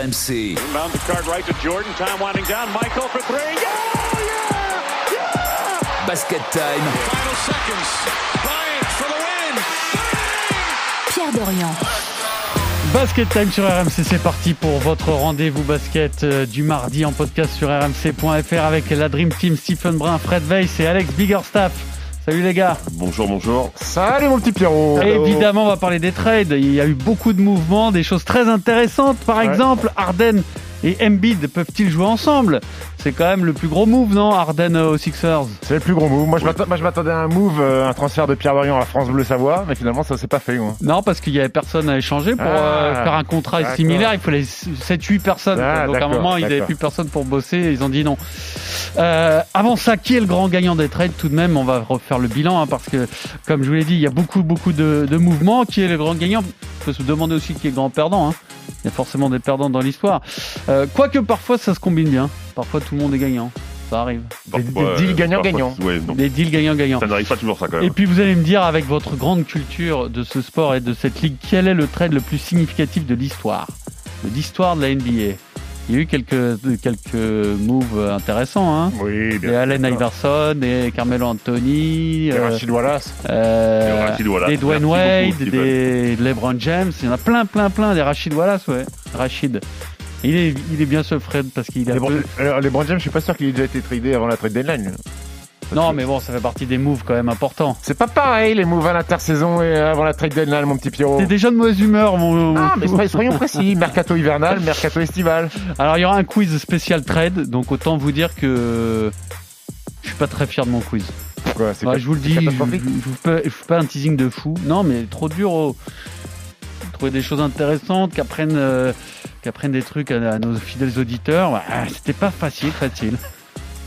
RMC. Inbound the card right to Jordan. Time winding down. Michael for three. Yeah! Yeah! Yeah! Basket time. Final seconds. Bryant for the win. Pierre Dorian. Basket Time sur RMC, c'est parti pour votre rendez-vous basket euh, du mardi en podcast sur rmc.fr avec la Dream Team Stephen Brun, Fred Weiss et Alex Biggerstaff. Salut les gars. Bonjour, bonjour. Salut mon petit Pierrot. Évidemment, on va parler des trades. Il y a eu beaucoup de mouvements, des choses très intéressantes. Par Ouais. exemple, Arden et Embiid peuvent-ils jouer ensemble? C'est quand même le plus gros move, non Arden euh, aux Sixers. C'est le plus gros move. Moi, je m'attendais à un move, euh, un transfert de Pierre Dorian à France Bleu Savoie, mais finalement, ça s'est pas fait. moi. Non, parce qu'il y avait personne à échanger pour Ah, euh, faire un contrat similaire. Il fallait 7-8 personnes. Ah, Donc à un moment, il n'y avait plus personne pour bosser. et Ils ont dit non. Euh, avant ça, qui est le grand gagnant des trades? Tout de même, on va refaire le bilan hein, parce que, comme je vous l'ai dit, il y a beaucoup, beaucoup de, de mouvements. Qui est le grand gagnant? On peut se demander aussi qui est le grand perdant. hein. Il y a forcément des perdants dans l'histoire. Quoique parfois, ça se combine bien. Parfois, tout le monde est gagnant. Ça arrive. Des- des deals gagnants-gagnants. Ouais, non. Des deals gagnant-gagnant. Ça n'arrive pas toujours ça quand Et même. puis vous allez me dire, avec votre grande culture de ce sport et de cette ligue, quel est le trade le plus significatif de l'histoire? De l'histoire de la NBA Il y a eu quelques, quelques moves intéressants, hein Oui, Des Allen Iverson, des Carmelo Anthony, Et euh, Rachid Wallace. euh, Et Rachid Wallace. des Dwayne Merci Wade, beaucoup, des LeBron James, il y en a plein, plein, plein, des Rachid Wallace, ouais. Rachid. Il est, il est bien ce Fred parce qu'il a Les, peu... Alors, James, je suis pas sûr qu'il ait déjà été tradé avant la trade deadline. Non, mais bon, ça fait partie des moves quand même importants. C'est pas pareil, les moves à l'intersaison et avant la trade deadline, mon petit Pierrot. T'es déjà de mauvaise humeur, mon... Ah, mais soyons- précis. Mercato hivernal, mercato estival. Alors il y aura un quiz spécial trade, donc autant vous dire que je suis pas très fier de mon quiz. Quoi, c'est Ouais, quoi- je vous le dis, je, vous fais, fais un teasing de fou. Non, mais trop dur. oh. Trouver des choses intéressantes, qu'apprennent euh, qu'apprennent des trucs à, nos fidèles auditeurs. Ouais, C'était pas facile, facile.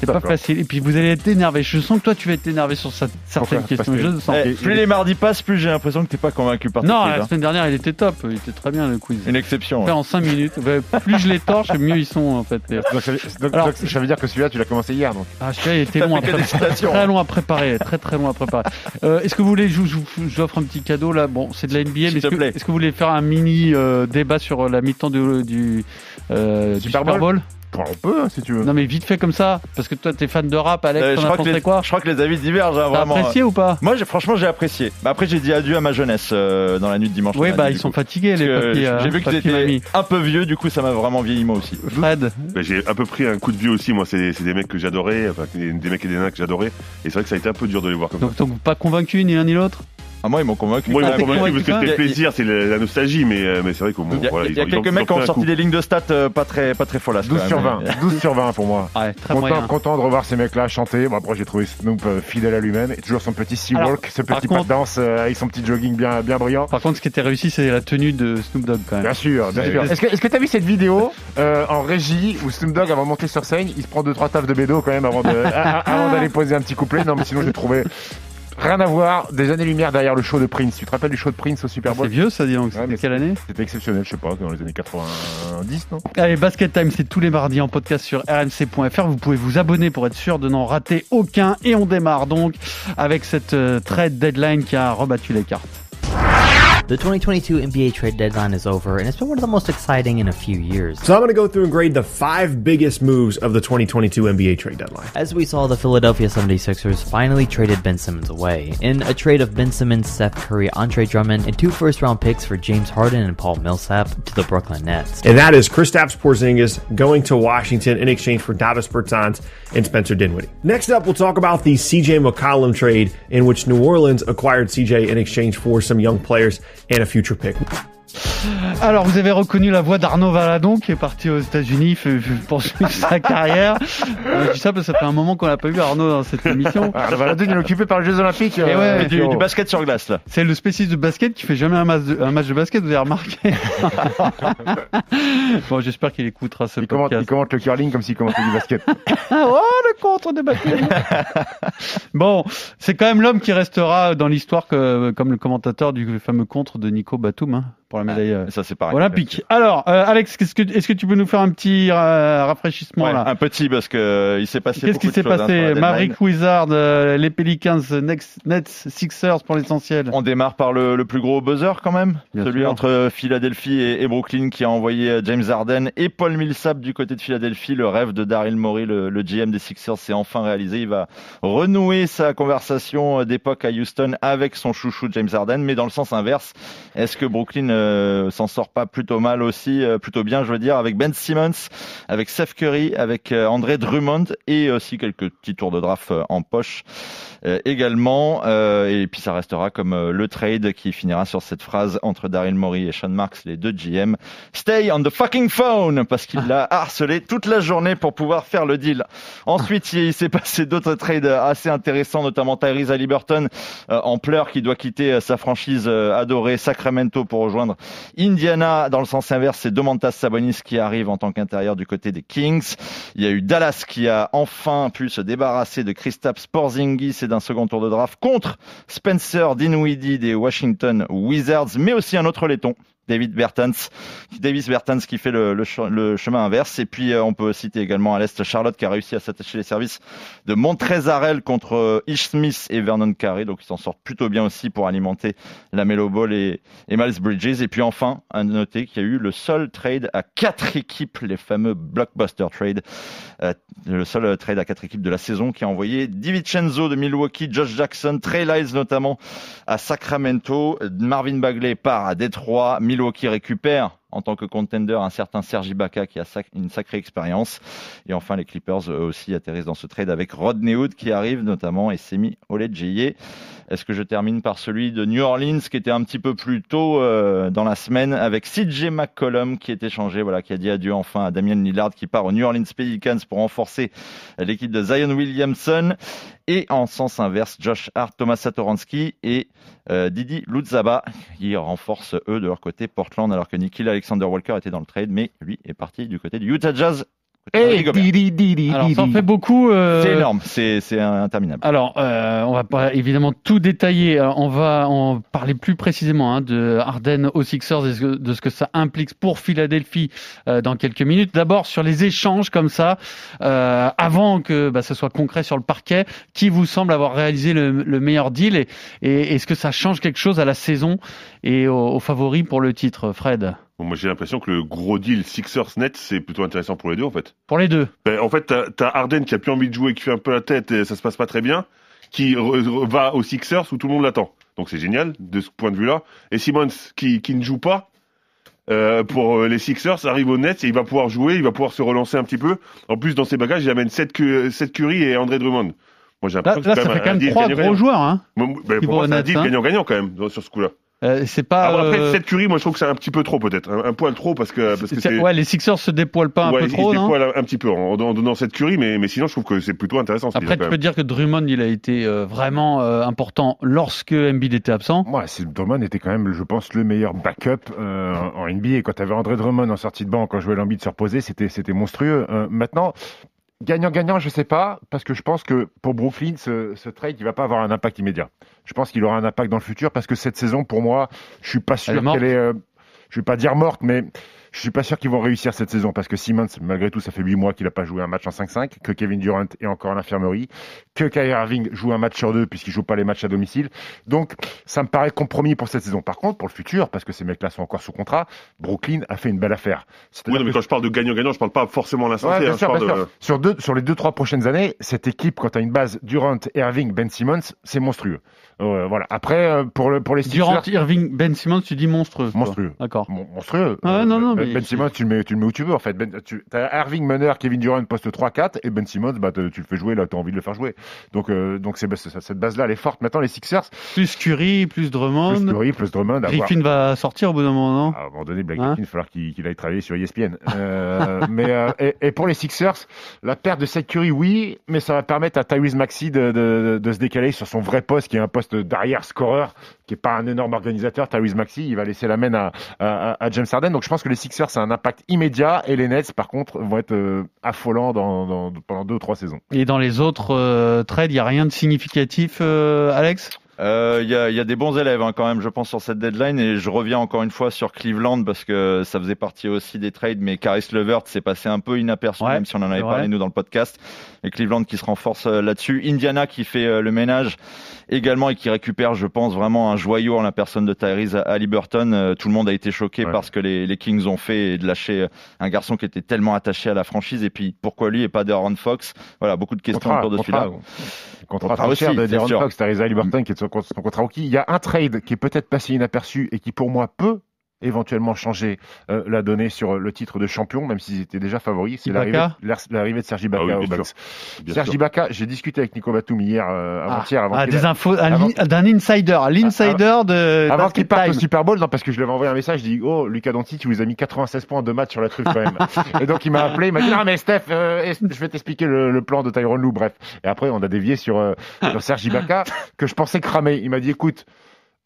C'était pas facile. Et puis vous allez être énervé. Je sens que toi tu vas être énervé sur certaines Pourquoi questions. Parce que- Je le sens. Eh, plus les mardis passent, plus j'ai l'impression que t'es pas convaincu par Non, la hein. semaine dernière il était top. Il était très bien le quiz. Une exception. Fait ouais. en 5 minutes. Plus je les torche, mieux ils sont en fait. Donc, donc- Alors- donc, ça veut dire que celui-là, tu l'as commencé hier, donc. Ah, celui-là, il était long à préparer. Très long à préparer, très très long à préparer. Euh, est-ce que vous voulez, je vous, offre un petit cadeau là? Bon, c'est de la NBA, est-ce que, est-ce que vous voulez faire un mini euh, débat sur la mi-temps du, du, euh, Super Bowl? Bon, on peut, hein, si tu veux. Non, mais vite fait comme ça, parce que toi, t'es fan de rap, Alex, Euh, t'en je, as crois que pensé les, quoi je crois que les avis divergent, hein, T'as vraiment. apprécié ou pas Moi, franchement, j'ai apprécié. Bah, après, j'ai dit adieu à ma jeunesse euh, dans la nuit de dimanche. Oui, bah ils sont coup. fatigués Parce les papiers. euh, J'ai vu que t'étais un peu vieux, du coup, ça m'a vraiment vieilli moi aussi. Fred, Ben, J'ai un peu pris un coup de vieux aussi. Moi, c'est c'est des mecs que j'adorais, enfin, des, mecs et des nains que j'adorais. Et c'est vrai que ça a été un peu dur de les voir comme ça. donc, donc pas convaincu ni l'un ni l'autre Ah, moi, ils m'ont convaincu. Moi, ils Ah, m'ont t'es convaincu parce que c'était plaisir, c'est la, nostalgie, mais, euh, mais c'est vrai qu'au moins, Il y a, voilà, il y a ils ont- ils quelques mecs qui ont sorti des lignes de stats euh, pas très, pas très follasses. 12 quand sur même. 20. 12 sur 20 pour moi. Ouais, très Content, moyen. content de revoir ces mecs-là chanter. Bon, après, j'ai trouvé Snoop euh, fidèle à lui-même. Et toujours son petit sea walk, ce petit pas de danse avec son petit jogging bien, bien brillant. Par contre, ce qui était réussi, c'est la tenue de Snoop Dogg quand même. Bien sûr, bien sûr. Est-ce que est-ce que t'as vu cette vidéo euh, en régie où Snoop Dogg, avant de monter sur scène, il se prend deux trois taffes de bédo quand même avant d'aller poser un petit couplet? Non, mais sinon, j'ai trouvé rien à voir. Des années-lumière derrière le show de Prince. Tu te rappelles du show de Prince au Super C'est Bowl vieux ça, dis donc. C'était quelle année C'était exceptionnel, je sais pas, dans les années 90, non? Allez, Basket Time, c'est tous les mardis en podcast sur rmc.fr. Vous pouvez vous abonner pour être sûr de n'en rater aucun. Et on démarre donc avec cette euh, trade deadline qui a rebattu les cartes. The 2022 NBA trade deadline is over, and it's been one of the most exciting in a few years. So I'm going to go through and grade the five biggest moves of the 2022 NBA trade deadline. As we saw, the Philadelphia 76ers finally traded Ben Simmons away. In a trade of Ben Simmons, Seth Curry, Andre Drummond, and two first round picks for James Harden and Paul Millsap to the Brooklyn Nets. And that is Kristaps Porzingis going to Washington in exchange for Davis Bertans and Spencer Dinwiddie. Next up, we'll talk about the CJ McCollum trade in which New Orleans acquired CJ in exchange for some young players and a future pick. Alors, vous avez reconnu la voix d'Arnaud Valadon qui est parti aux États-Unis poursuivre sa carrière. Euh, Je dis ça parce que ça fait un moment qu'on n'a pas vu Arnaud dans cette émission. Ah, le Valadon, il est occupé par les Jeux Olympiques. Et ouais, Et du, basket sur glace, là. C'est le spécialiste de basket qui fait jamais un match de, un match de basket, vous avez remarqué. bon, j'espère qu'il écoutera ce il, commente, il commente le curling comme s'il commentait du basket. Ah, oh, le contre de Batum. bon, c'est quand même l'homme qui restera dans l'histoire que, comme le commentateur du fameux contre de Nico Batum hein, pour la médaille euh, Ça c'est pareil. olympique. Alors, euh, Alex, qu'est-ce que, est-ce que tu peux nous faire un petit euh, rafraîchissement Ouais, là un petit parce que euh, il s'est passé. Qu'est-ce qui s'est hein, passé. Maverick Wizard, euh, les Pelicans, Next, Nets, Sixers pour l'essentiel. On démarre par le, le plus gros buzzer quand même, Bien celui sûr. entre Philadelphie et, et Brooklyn qui a envoyé James Harden et Paul Millsap du côté de Philadelphie. Le rêve de Daryl Morey, le, le GM des Sixers, s'est enfin réalisé. Il va renouer sa conversation d'époque à Houston avec son chouchou James Harden, mais dans le sens inverse. Est-ce que Brooklyn euh, s'en sort pas plutôt mal aussi, euh, plutôt bien, je veux dire, avec Ben Simmons, avec Seth Curry, avec euh, André Drummond et aussi quelques petits tours de draft euh, en poche également. Et puis ça restera comme le trade qui finira sur cette phrase entre Daryl Morey et Sean Marks, les deux GM. Stay on the fucking phone parce qu'il l'a harcelé toute la journée pour pouvoir faire le deal. Ensuite, il s'est passé d'autres trades assez intéressants, notamment Tyrese Halliburton euh, en pleurs qui doit quitter sa franchise adorée Sacramento pour rejoindre Indiana. Dans le sens inverse, c'est Domantas Sabonis qui arrive en tant qu'intérieur du côté des Kings. Il y a eu Dallas qui a enfin pu se débarrasser de Kristaps Porzingis et d'un second tour de draft contre Spencer Dinwiddie des Washington Wizards, mais aussi un autre laiton. David Bertans, Davis Bertans qui fait le, le che- le chemin inverse. Et puis, euh, on peut citer également à l'Est Charlotte qui a réussi à s'attacher les services de Montrezarel contre euh, Ish Smith et Vernon Carey. Donc, ils s'en sortent plutôt bien aussi pour alimenter la Melo Ball et, Miles Bridges. Et puis, enfin, à noter qu'il y a eu le seul trade à quatre équipes, les fameux blockbuster trade. Euh, le seul euh, trade à quatre équipes de la saison qui a envoyé DiVincenzo de Milwaukee, Josh Jackson, Trey Lyles notamment à Sacramento, Marvin Bagley part à Détroit, Milwaukee récupère en tant que contender un certain Sergi Ibaka qui a une sacrée expérience. Et enfin, les Clippers eux aussi atterrissent dans ce trade avec Rodney Hood qui arrive notamment et Semi Olejeye. Est-ce que je termine par celui de New Orleans qui était un petit peu plus tôt euh, dans la semaine avec CJ McCollum qui est échangé, voilà, qui a dit adieu enfin à Damien Lillard qui part au New Orleans Pelicans pour renforcer l'équipe de Zion Williamson. Et en sens inverse, Josh Hart, Thomas Satoransky et euh, Didi Lutzaba qui renforcent eux de leur côté Portland alors que Nikhil Alexander Walker était dans le trade mais lui est parti du côté du Utah Jazz. Didi, Didi, Alors, ça en fait beaucoup. euh, C'est énorme, c'est c'est interminable. Alors, euh, on va pas évidemment tout détailler. Alors, on va en parler plus précisément hein, de Harden aux Sixers et de ce que ça implique pour Philadelphie euh, dans quelques minutes. D'abord sur les échanges comme ça, euh, avant que bah, ce soit concret sur le parquet, qui vous semble avoir réalisé le, le meilleur deal et, et est-ce que ça change quelque chose à la saison et aux, aux favoris pour le titre, Fred? Bon, moi j'ai l'impression que le gros deal Sixers net c'est plutôt intéressant pour les deux en fait. Pour les deux. Ben, en fait, t'as t'as Harden qui a plus envie de jouer, qui fait un peu la tête et ça se passe pas très bien, qui re- re- va aux Sixers où tout le monde l'attend. Donc c'est génial de ce point de vue-là. Et Simmons qui, qui ne joue pas euh, pour euh, les Sixers arrive au Nets et il va pouvoir jouer, il va pouvoir se relancer un petit peu. En plus, dans ses bagages, il amène Seth, Cu- Seth Curry et André Drummond. Moi j'ai Là, l'impression là que ça c'est fait quand même trois gros joueurs. Hein. Ben, pour moi, c'est un deal hein. gagnant-gagnant quand même sur ce coup-là. Euh, c'est pas. Alors après, euh, Seth Curry, moi je trouve que c'est un petit peu trop peut-être, un, un poil trop parce que parce que ouais, les Sixers se dépoilent pas un ouais, peu il se trop, non dépoile un, un petit peu en, en donnant cette Curry, mais mais sinon je trouve que c'est plutôt intéressant. ce Après, tu même. peux dire que Drummond, il a été euh, vraiment euh, important lorsque Embiid était absent. C'est- Drummond était quand même, je pense, le meilleur backup euh, en NBA. Quand tu avais André Drummond en sortie de banc, quand jouait l'envie de se reposer, c'était c'était monstrueux. Euh, maintenant, gagnant-gagnant, je sais pas, parce que je pense que pour Brooklyn, ce, ce trade, il va pas avoir un impact immédiat. Je pense qu'il aura un impact dans le futur, parce que cette saison, pour moi, je suis pas sûr qu'elle est. euh, je vais pas dire morte, mais je suis pas sûr qu'ils vont réussir cette saison parce que Simmons, malgré tout, ça fait 8 mois qu'il a pas joué un match en 5-5, que Kevin Durant est encore à l'infirmerie, que Kyrie Irving joue un match sur deux puisqu'il joue pas les matchs à domicile. Donc, ça me paraît compromis pour cette saison. Par contre, pour le futur, parce que ces mecs-là sont encore sous contrat, Brooklyn a fait une belle affaire. Oui, mais quand je parle de gagnant-gagnant, je parle pas forcément à l'instant Ouais, hein, sûr, je bien parle sûr. de- Sur, deux, sur les deux, trois prochaines années, cette équipe, quand tu as une base Durant, Irving, Ben Simmons, c'est monstrueux. Euh, voilà. Après, euh, pour, le, pour les Durant, Irving, Ben Simmons, tu dis monstrueux. Monstrueux. D'accord. Mon- monstrueux. Ah non, non, ben, Ben Simmons, tu le, mets, tu le mets où tu veux, en fait. Ben, tu as Irving meneur, Kevin Durant poste 3-4, et Ben Simmons, bah, tu le fais jouer, là, tu as envie de le faire jouer. Donc, euh, donc c'est, c'est- cette base-là, elle est forte. Maintenant, les Sixers, Plus Curry, plus Drummond. plus Curry, plus Drummond. Griffin va sortir au bout d'un moment, non À un moment donné, Blake Hein Griffin, il va falloir qu'il, qu'il aille travailler sur ESPN. Euh, mais, euh, et, et pour les Sixers, la perte de Seth Curry, oui, mais ça va permettre à Tyrese Maxey de, de, de se décaler sur son vrai poste, qui est un poste d'arrière scoreur, qui est pas un énorme organisateur, Tyrese Maxi, il va laisser la main à, à, à, James Harden. Donc je pense que les Sixers, c'est un impact immédiat et les Nets, par contre, vont être euh, affolants dans, dans, pendant deux ou trois saisons. Et dans les autres euh, trades, il n'y a rien de significatif, euh, Alex? Il euh, y, a, y, a, des bons élèves hein, quand même, je pense, sur cette deadline. Et je reviens encore une fois sur Cleveland parce que ça faisait partie aussi des trades. Mais Caris Levert s'est passé un peu inaperçu, même si on en avait parlé nous dans le podcast. Et Cleveland qui se renforce euh, là-dessus. Indiana qui fait euh, le ménage également et qui récupère, je pense, vraiment un joyau en la personne de Tyrese Halliburton. tout le monde a été choqué par ce que les, les, Kings ont fait et de lâcher un garçon qui était tellement attaché à la franchise. Et puis pourquoi lui et pas De'Aaron Fox? Voilà, beaucoup de questions autour de celui-là. Contrat, contrat cher de De'Aaron Fox, Tyrese Halliburton qui est son, son contrat rookie. Il y a un trade qui est peut-être passé inaperçu et qui pour moi peut éventuellement changer euh, la donnée sur le titre de champion, même s'ils étaient déjà favoris. C'est l'arrivée de Sergi Baca ah au Sergi Baca, j'ai discuté avec Nico Batum hier, euh, avant-hier. Avant ah, des infos d'un insider, l'insider de. Avant qu'il parte au Super Bowl, non, parce que je lui avais envoyé un message, je dis Oh, Lucas Danti, tu vous as mis 96 points de match sur la truffe quand même. et donc il m'a appelé, il m'a dit Non, mais Steph, euh, je vais t'expliquer le, plan de Tyrone Lou. Bref. Et après, on a dévié sur, sur Sergi Baca, que je pensais cramer. Il m'a dit Écoute,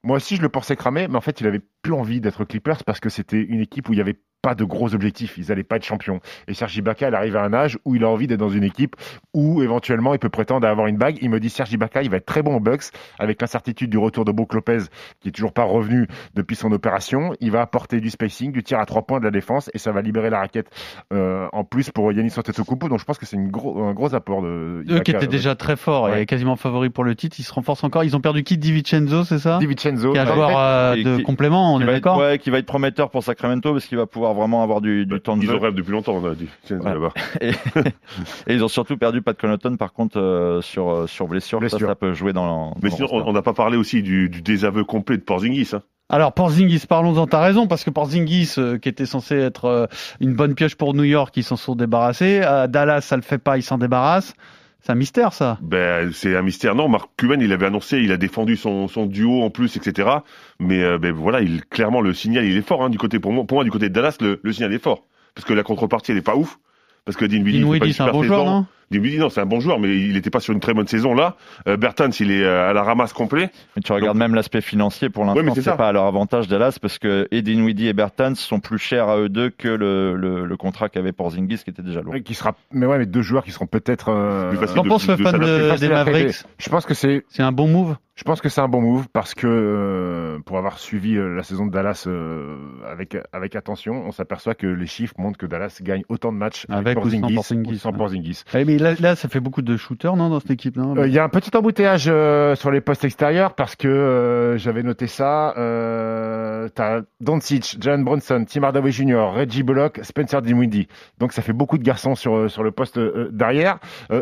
moi aussi, je le pensais cramer, mais en fait, il avait plus envie d'être Clippers parce que c'était une équipe où il y avait pas de gros objectifs, ils n'allaient pas être champions. Et Sergi Baca, il arrive à un âge où il a envie d'être dans une équipe où éventuellement il peut prétendre à avoir une bague. Il me dit Sergi Baca, il va être très bon au Bucks avec l'incertitude du retour de Brook Lopez qui est toujours pas revenu depuis son opération. Il va apporter du spacing, du tir à trois points de la défense et ça va libérer la raquette euh, en plus pour Yannis Antetokounmpo. Donc je pense que c'est gros, un gros apport de Eux qui étaient déjà très forts et quasiment favoris pour le titre, ils se renforcent encore. Ils ont perdu qui? Di Vincenzo, c'est ça? Di Vincenzo, qui est un joueur euh, de complément, on est d'accord? Ouais, qui va être prometteur pour Sacramento parce qu'il va pouvoir vraiment avoir du, du temps de ils jeu. Ils rêvent depuis longtemps, on a dit. Et, et, ils ont surtout perdu Pat Connaughton, par contre, euh, sur, euh, sur blessure. blessure. Ça, ça, peut jouer dans. Mais sinon, on n'a pas parlé aussi du, du désaveu complet de Porzingis. Hein. Alors Porzingis, parlons-en, t'as raison, parce que Porzingis, euh, qui était censé être euh, une bonne pioche pour New York, ils s'en sont débarrassés. À Dallas, ça le fait pas, ils s'en débarrassent. C'est un mystère, ça. Ben, c'est un mystère. Non, Mark Cuban, il avait annoncé, il a défendu son, son duo en plus, etc. Mais euh, ben, voilà, il, clairement, le signal, il est fort hein, du côté pour moi, pour moi, du côté de Dallas, le, le signal est fort parce que la contrepartie, elle est pas ouf. Parce que Dinwiddie, c'est un bon joueur, non? Dinwiddie, non, c'est un bon joueur, mais il n'était pas sur une très bonne saison là. Euh, Bertans, il est euh, à la ramasse complet. Mais tu regardes même l'aspect financier pour l'instant, ouais, c'est pas à leur avantage Dallas parce que et Dinwiddie et Bertans sont plus chers à eux deux que le, le, le contrat qu'avait Porzingis qui était déjà lourd. qui sera, mais ouais, mais deux joueurs qui seront peut-être. Euh... Qu'en pense le fan de, des Mavericks Je pense que c'est. C'est un bon move? Je pense que c'est un bon move parce que euh, pour avoir suivi euh, la saison de Dallas euh, avec avec attention, on s'aperçoit que les chiffres montrent que Dallas gagne autant de matchs avec, avec Porzingis, ou sans Porzingis. Sans Porzingis. Eh, mais là, là, ça fait beaucoup de shooters, non, dans cette équipe, non? Il y a un petit embouteillage sur les postes extérieurs parce que j'avais noté ça. Euh, T'as Doncic, Jalen Brunson, Tim Hardaway Jr., Reggie Bullock, Spencer Dinwiddie. Donc ça fait beaucoup de garçons sur sur le poste derrière.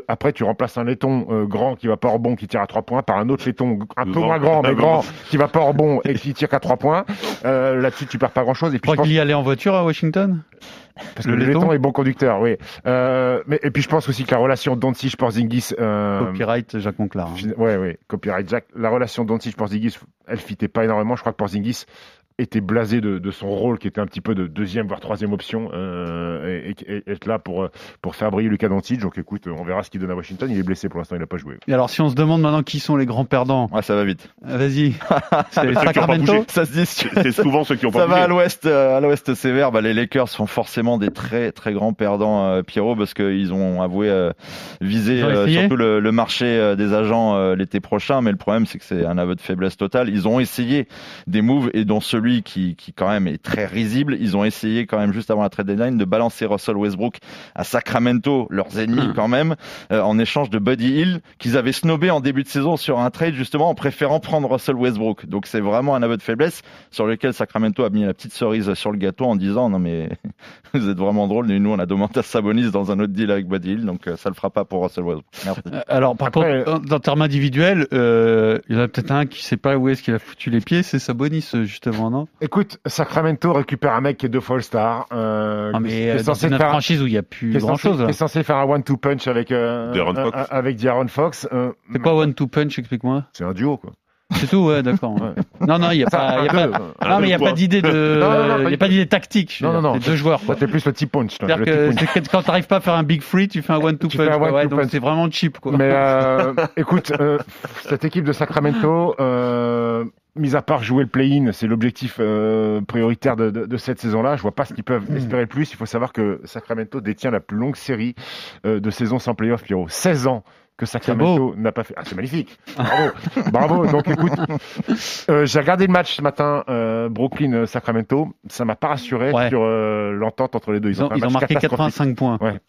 après, tu remplaces un laiton grand qui va pas bon, qui tire à trois points, par un autre laiton un peu moins grand, mais grand, qui va pas en bon et qui tire qu'à 3 points. Euh, Là-dessus, tu perds pas grand-chose. Et puis, je crois qu'il y allait en voiture à Washington? Parce le que le laiton est bon conducteur, oui. Euh, mais, et puis je pense aussi que la relation Doncic-Porzingis... Euh, copyright Jacques Monclar. Hein. Oui, oui, copyright Jacques. La relation Doncic-Porzingis, elle fitait pas énormément. Je crois que Porzingis était blasé de, de, son rôle qui était un petit peu de deuxième voire troisième option euh, et, et, être là pour pour faire briller Lucas Doncic donc écoute on verra ce qu'il donne à Washington il est blessé pour l'instant il n'a pas joué. Et alors si on se demande maintenant qui sont les grands perdants. Ouais, ça va vite. Euh, vas-y. C'est Sacramento ça se dit. C'est souvent ceux qui ont pas ça va à l'ouest euh, à l'ouest sévère. Bah, les Lakers sont forcément des très très grands perdants euh, Pierrot parce qu'ils ont avoué euh, viser surtout le, le, marché des agents l'été prochain. Mais le problème c'est que c'est un aveu de faiblesse totale. Ils ont essayé des moves et dont celui qui, qui quand même est très risible. Ils ont essayé quand même juste avant la trade deadline de balancer Russell Westbrook à Sacramento, leurs ennemis quand même, euh, en échange de Buddy Hill qu'ils avaient snobé en début de saison sur un trade justement en préférant prendre Russell Westbrook. Donc c'est vraiment un aveu de faiblesse sur lequel Sacramento a mis la petite cerise sur le gâteau en disant non mais vous êtes vraiment drôle. Nous on a demandé à Sabonis dans un autre deal avec Buddy Hill, donc euh, ça le fera pas pour Russell Westbrook. Merci. Euh, alors par contre, en termes individuels, il y en a peut-être un qui sait pas où est-ce qu'il a foutu les pieds, c'est Sabonis justement, non Écoute, Sacramento récupère un mec qui est deux fois All-Star. Euh, ah, mais qui est censé faire franchise où il n'y a plus grand-chose. Qui est censé faire un one-two punch avec euh, Fox. avec D'Aaron Fox. Euh, c'est quoi one-two punch Explique-moi. C'est un duo quoi. C'est tout, ouais, d'accord. Ouais. Non, non, il n'y a pas, y a pas, non, mais il y a pas d'idée de, il y a pas d'idée tactique. Non, non, non. C'est deux joueurs. Quoi. T'es plus le type punch. C'est-à-dire que, quand t'arrives pas à faire un big free, tu fais un one two punch. One ouais, donc c'est vraiment cheap, quoi. Mais euh, écoute, euh, cette équipe de Sacramento, euh, mis à part jouer le play-in, c'est l'objectif euh, prioritaire de, de- de cette saison-là. Je vois pas ce qu'ils peuvent espérer le plus. Il faut savoir que Sacramento détient la plus longue série euh, de saisons sans playoff, Pierrot. 16 ans que Sacramento n'a pas fait. Ah, c'est magnifique. Bravo. Bravo. Donc, écoute, euh, j'ai regardé le match ce matin, euh, Brooklyn-Sacramento. Ça m'a pas rassuré Ouais. sur euh, l'entente entre les deux. Ils ont, ils marqué catastrophique. 85 points. Ouais.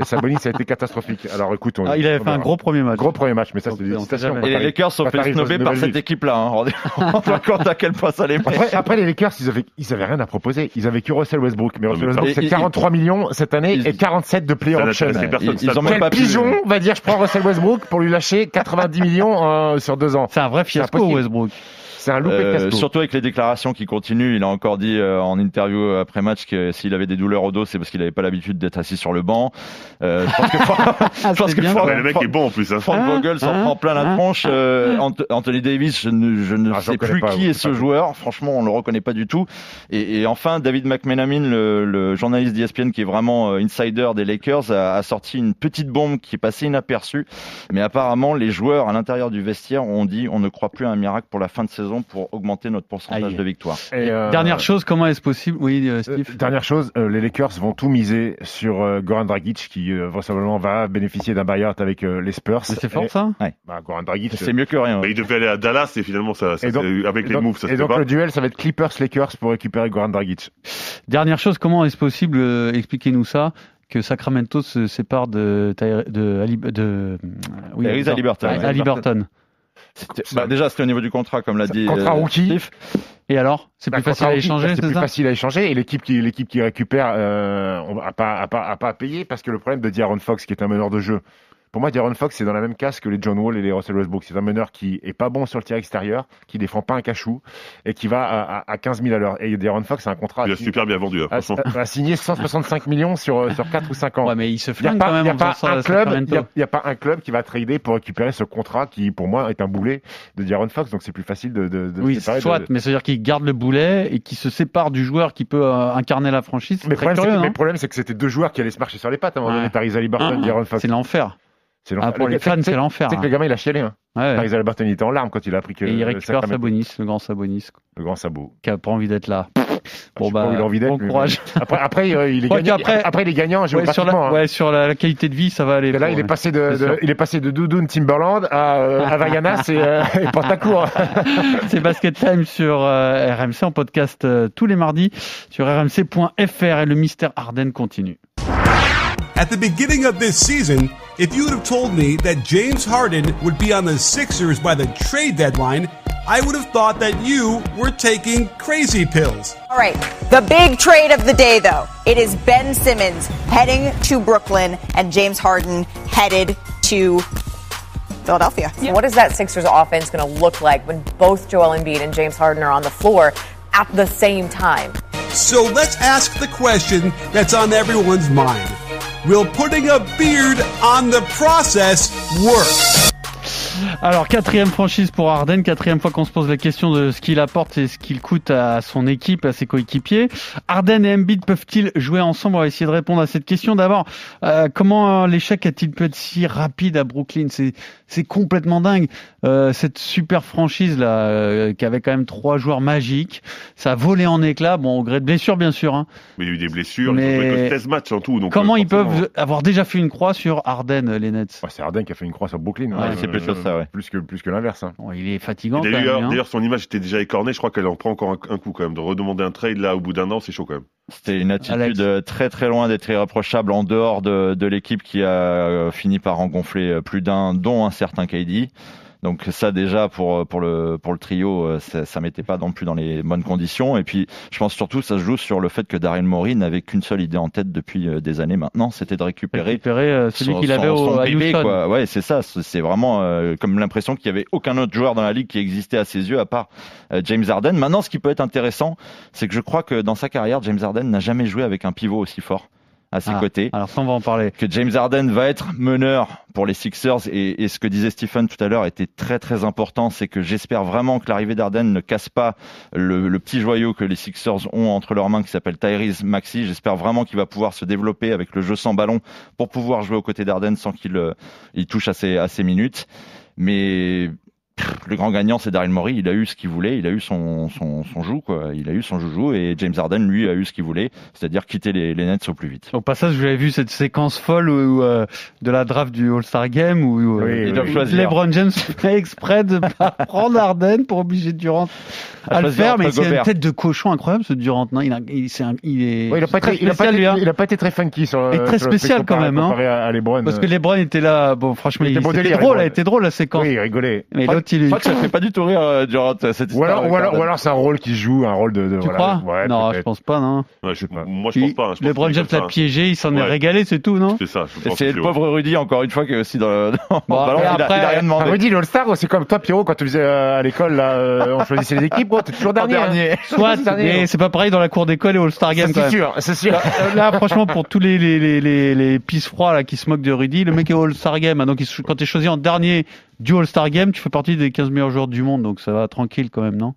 Et Sabonis, ça a été catastrophique. Alors, écoute, on, Ah, il avait on fait un gros premier match. gros premier match, mais ça, c'est des on. Quand Et les Lakers sont fait snobber par cette équipe-là. Hein. Rendez-vous compte à quel point ça les met. Après, après, les Lakers, ils avaient, ils avaient rien à proposer. Ils avaient que Russell Westbrook. Mais Russell Westbrook, c'est et- 43 millions cette année et 47 de player option. Ils- ont même pas pigeon va dire je prends Russell Westbrook pour lui lâcher 90 millions euh, sur deux ans C'est un vrai fiasco. Westbrook. C'est un loupé de Euh, surtout avec les déclarations qui continuent, il a encore dit euh, en interview après match que s'il avait des douleurs au dos, c'est parce qu'il n'avait pas l'habitude d'être assis sur le banc. Euh, je pense que, je pense Ouais, le mec est bon en plus. Hein. Frank Hein, Vogel s'en hein, prend plein la tronche. Euh, Ant- Anthony Davis, je ne, je ne Ah, sais plus pas, qui est ce pas joueur. Franchement, on le reconnaît pas du tout. Et, et enfin, David McMenamin, le, le journaliste d'ESPN qui est vraiment euh, insider des Lakers, a, a sorti une petite bombe qui est passée inaperçue. Mais apparemment, les joueurs à l'intérieur du vestiaire ont dit on ne croit plus à un miracle pour la fin de saison pour augmenter notre pourcentage Aïe. de victoire. Et, euh, Dernière chose, comment est-ce possible Oui, euh, euh, Steve. dernière chose, euh, les Lakers vont tout miser sur euh, Goran Dragic qui euh, vraisemblablement va bénéficier d'un buyout avec euh, les Spurs. Mais c'est Et- fort ça Bah, Goran Dragic. C'est mieux que rien. Mais il devait aller à Dallas et finalement, ça, ça Et donc- avec et les donc, moves, ça se et fait donc pas. le duel, ça va être Clippers-Lakers pour récupérer Goran Dragic. Dernière chose, comment est-ce possible euh, Expliquez-nous ça. Que Sacramento se sépare de de, de, oui, Ouais, ouais. Halliburton. Bah, déjà, c'était au niveau du contrat, comme l'a dit Contrat euh, rookie. Steve. Et alors? C'est Bah, plus facile à échanger, C'est c'est plus ça? facile à échanger et l'équipe qui, l'équipe qui récupère, euh, on va pas, à pas, à pas à payer parce que le problème de D'Aaron Fox, qui est un meneur de jeu, pour moi, D'Aaron Fox, c'est dans la même case que les John Wall et les Russell Westbrook. C'est un meneur qui est pas bon sur le tir extérieur, qui défend pas un cachou et qui va à, à, à 15 000 à l'heure. Et D'Aaron Fox, c'est un contrat Il a super bien vendu. hein, à- à- signer 165 millions sur, euh, sur 4 ou 5 ans. Ouais, mais il se Il n'y a, flingue pas, quand même y a en pas un à club, y a, y a pas un club qui va trader pour récupérer ce contrat qui, pour moi, est un boulet de D'Aaron Fox. Donc c'est plus facile de, de, de Oui, soit, de- mais c'est-à-dire qu'il garde le boulet et qu'il se sépare du joueur qui peut euh, incarner la franchise. Mais le problème, c'est que, c'était deux joueurs qui allaient se marcher sur les pattes à un moment donné. Paris Halliburton, Ah, D'Aaron Fox. C'est l'enfer. C'est Ah, pour Le les fans, c'est l'enfer. Tu sais que hein. le gamin, il a chialé. Hein. Ouais, il était en larmes quand il a appris que. Et il récupère Sabonis, le grand Sabonis, Le grand sabot. qui a pas envie d'être là. Je Bon bah, il a envie d'être, bon mais- courage. Après, après euh, il est Ouais, gagnant. qu'après- Après, il est gagnant Ouais, sur, la, hein. ouais, sur la, la qualité de vie, ça va aller. Et là, pour- il est passé de, C'est de- il est passé de Doudoune Timberland à euh, Havaianas et, euh, et Pantacourt. C'est Basket Time sur euh, RMC en podcast euh, tous les mardis sur rmc.fr et le mystère Arden continue. At the beginning of this season, if you would have told me that James Harden would be on the Sixers by the trade deadline, I would have thought that you were taking crazy pills. All right, the big trade of the day, though. It is Ben Simmons heading to Brooklyn and James Harden headed to Philadelphia. What is that Sixers offense going to look like when both Joel Embiid and James Harden are on the floor at the same time? So let's ask the question that's on everyone's mind. Will putting a beard on the process work? Alors quatrième franchise pour Arden, quatrième fois qu'on se pose la question de ce qu'il apporte et ce qu'il coûte à son équipe, à ses coéquipiers. Arden et Embiid peuvent-ils jouer ensemble? On va essayer de répondre à cette question. D'abord, euh, comment l'échec a-t-il pu être si rapide à Brooklyn? C'est complètement dingue. Euh, cette super franchise là, euh, qui avait quand même trois joueurs magiques, ça a volé en éclats. Bon, au gré de blessures bien sûr. Hein. Mais il y a eu des blessures, Mais- ils ont joué que 16 matchs en tout. Donc, comment ils peuvent avoir déjà fait une croix sur Arden, les Nets? Ouais, c'est Harden qui a fait une croix sur Brooklyn. Ouais, hein. c'est plutôt ça, ouais. Plus que, plus que l'inverse. hein. Bon, Il est fatigant. D'ailleurs, hein. d'ailleurs, son image était déjà écornée. Je crois qu'elle en prend encore un, un coup quand même. De redemander un trade là au bout d'un an, c'est chaud quand même. C'était une attitude Alex. euh, très très loin d'être irréprochable en dehors de, de l'équipe qui a euh, fini par en gonfler euh, plus d'un, dont un certain KD. Donc ça déjà pour euh, pour le pour le trio, euh, ça, ça mettait pas non plus dans les bonnes conditions. Et puis je pense surtout ça se joue sur le fait que Daryl Morey n'avait qu'une seule idée en tête depuis euh, des années maintenant, c'était de récupérer récupérer celui qu'il avait au, à quoi. Ouais, c'est ça. C'est c'est vraiment euh, comme l'impression qu'il y avait aucun autre joueur dans la ligue qui existait à ses yeux à part euh, James Harden. Maintenant, ce qui peut être intéressant, c'est que je crois que dans sa carrière, James Harden n'a jamais joué avec un pivot aussi fort à ses Ah. côtés. Alors ça, on va en parler. Que James Harden va être meneur pour les Sixers et, et ce que disait Stephen tout à l'heure était très très important, c'est que j'espère vraiment que l'arrivée d'Harden ne casse pas le, le petit joyau que les Sixers ont entre leurs mains qui s'appelle Tyrese Maxi. J'espère vraiment qu'il va pouvoir se développer avec le jeu sans ballon pour pouvoir jouer aux côtés d'Harden sans qu'il euh, il touche à ses, à ses minutes. Mais le grand gagnant, c'est Daryl Morey. Il a eu ce qu'il voulait, il a eu son, son, son joug, quoi. Il a eu son joujou et James Harden, lui, a eu ce qu'il voulait, c'est-à-dire quitter les, les Nets au plus vite. Au passage, vous avez vu cette séquence folle où, euh, de la draft du All-Star Game où, où, Oui, euh, ils doivent choisir. LeBron James fait exprès de prendre Harden pour obliger Durant À le faire, mais c'est une tête de cochon incroyable ce Durant. Non, il, a, il, un- il est, Ouais, il a pas très été, il a pas spécial, été, lui, hein. il a pas été très funky sur. Et très sur spécial quand même, hein. comparé à, à LeBron. Parce que LeBron était là, bon, franchement, Il il était c'était délire, drôle, elle était drôle la séquence. oui, il rigolait. Mais l'autre, il Je est. crois que ça fait pas du tout rire euh, durant cette Ou histoire. alors, ou alors, Harden. ou alors c'est un rôle qui joue, un rôle de. de Tu voilà. crois Ouais, Non, je pense pas, non. Ouais, je- moi, je pense pas. hein. Je pense LeBron est James l'a piégé, il s'en est régalé, c'est tout, non C'est ça. je Et pense c'est le pauvre Rudy, encore une fois, qui est aussi dans et Il a, il rien Ah, demandé. Rudy, le All-Star, c'est comme toi, Pierrot, quand tu faisais euh, à l'école, là, euh, on choisissait les équipes, gros, t'es toujours dernier. hein. dernier. Soit, mais c'est pas pareil dans la cour d'école et All-Star Ça, Game C'est sûr, c'est sûr. Euh, Là, franchement, pour tous les, les, les, les, les pisse froids là, qui se moquent de Rudy, le mec est au All-Star Game. hein, donc, il quand tu es choisi en dernier du All-Star Game, tu fais partie des 15 meilleurs joueurs du monde. Donc, ça va tranquille quand même, non?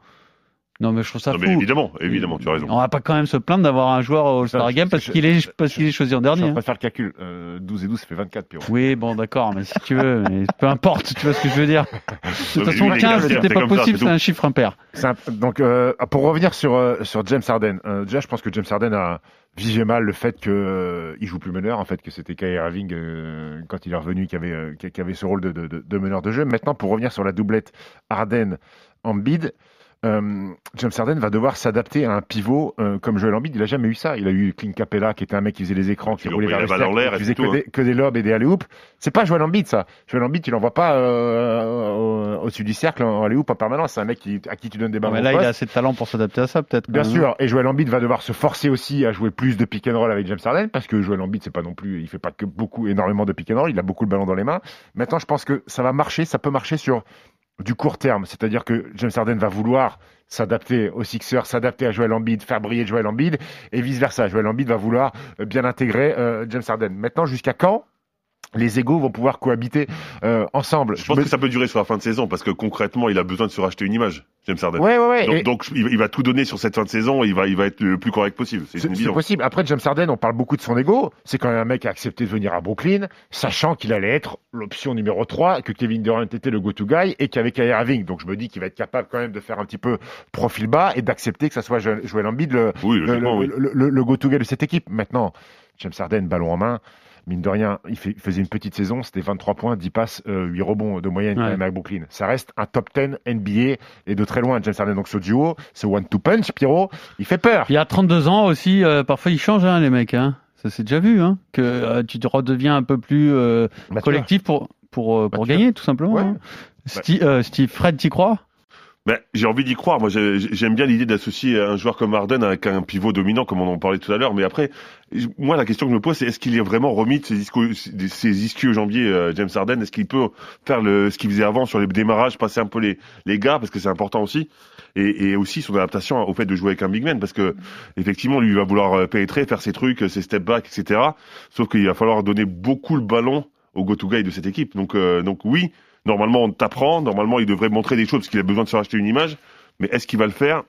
Non, mais je trouve ça Non, fou. mais évidemment, évidemment, tu as raison. On va pas quand même se plaindre d'avoir un joueur au All-Star Je- Game parce je- qu'il est, je- parce qu'il est choisi en Je dernier. hein. train de faire le calcul. Euh, 12 et 12, ça fait 24, Pierrot. Oui, bon, d'accord, mais si tu veux, mais peu importe, tu vois ce que je veux dire. De toute façon, lui, il est 15, capitaine, c'était pas possible, c'est un chiffre impair. Un- donc, euh, pour revenir sur, euh, sur James Harden, euh, déjà, je pense que James Harden a vigé mal le fait qu'il euh, il joue plus meneur, en fait, que c'était Kyrie Irving, euh, quand il est revenu, qui avait, euh, qui, avait ce rôle de, de, de- de meneur de jeu. Maintenant, pour revenir sur la doublette Harden-Embiid, euh, James Harden va devoir s'adapter à un pivot euh, comme Joel Embiid. Il a jamais eu ça. Il a eu Clint Capella, qui était un mec qui faisait les écrans, qui roulait vers la balle en cercle, l'air qui faisait c'est que, tout, des, que des lobes et des alley-oops. C'est pas Joel Embiid, ça. Joel Embiid, tu l'envoies pas euh, au- au-dessus du cercle en alley-oop en permanence. C'est un mec qui, à qui tu donnes des Non, ballons. mais là, il a assez de talent pour s'adapter à ça, peut-être. Bien sûr, et Joel Embiid va devoir se forcer aussi à jouer plus de pick and roll avec James Harden parce que Joel Embiid c'est pas non plus, il fait pas que beaucoup, énormément de pick and roll, il a beaucoup le ballon dans les mains. Maintenant, je pense que ça va marcher, ça peut marcher sur du court terme, c'est-à-dire que James Harden va vouloir s'adapter aux Sixers, s'adapter à Joel Embiid, faire briller Joel Embiid et vice versa. Joel Embiid va vouloir euh, bien intégrer euh, James Harden. Maintenant, jusqu'à quand les égaux vont pouvoir cohabiter euh, ensemble Je pense me- que ça peut durer sur la fin de saison parce que concrètement, il a besoin de se racheter une image, James Harden. Ouais, ouais, ouais. Donc, et- donc, il va- tout donner sur cette fin de saison et il va, il va être le plus correct possible. C'est possible. Après, James Harden, on parle beaucoup de son ego. C'est quand même un mec qui a accepté de venir à Brooklyn, sachant qu'il allait être l'option numéro 3, que Kevin Durant était le go-to guy et qu'avec Kyrie Irving. Donc, je me dis qu'il va être capable quand même de faire un petit peu profil bas et d'accepter que ça soit Jo- Joel Embiid le, Oui, le, logiquement, le- oui. le- le- le go-to guy de cette équipe. Maintenant, James Harden, ballon en main. Mine de rien, il, fait- il faisait une petite saison, c'était 23 points, 10 passes, euh, 8 rebonds de moyenne quand Ouais. même avec Brooklyn. Ça reste un top 10 NBA et de très loin. James Harden, donc ce duo, ce one-two punch, Pierrot, il fait peur. Il y a 32 ans aussi, euh, parfois ils changent, hein, les mecs. Hein. Ça s'est déjà vu, hein, que euh, tu te redeviens un peu plus euh, Bah, collectif pour, pour, euh, Bah, pour gagner, tout simplement. Ouais. hein. Euh, Steve, Fred, t'y crois? Ben, j'ai envie d'y croire. Moi, j'ai- j'aime bien l'idée d'associer un joueur comme Harden avec un pivot dominant, comme on en parlait tout à l'heure. Mais après, moi, la question que je me pose, c'est est-ce qu'il est vraiment remis de ses, ischios- ses ischio-jambiers, euh, James Harden? Est-ce qu'il peut faire le, ce qu'il faisait avant sur les démarrages, passer un peu les, les gars, parce que c'est important aussi. Et, et aussi son adaptation au fait de jouer avec un big man, parce que effectivement, lui, il va vouloir euh, pénétrer, faire ses trucs, ses step back, etc. Sauf qu'il va falloir donner beaucoup le ballon au go-to guy de cette équipe. Donc, euh, donc oui, normalement, on t'apprend. Normalement, il devrait montrer des choses parce qu'il a besoin de se racheter une image. Mais est-ce qu'il va le faire?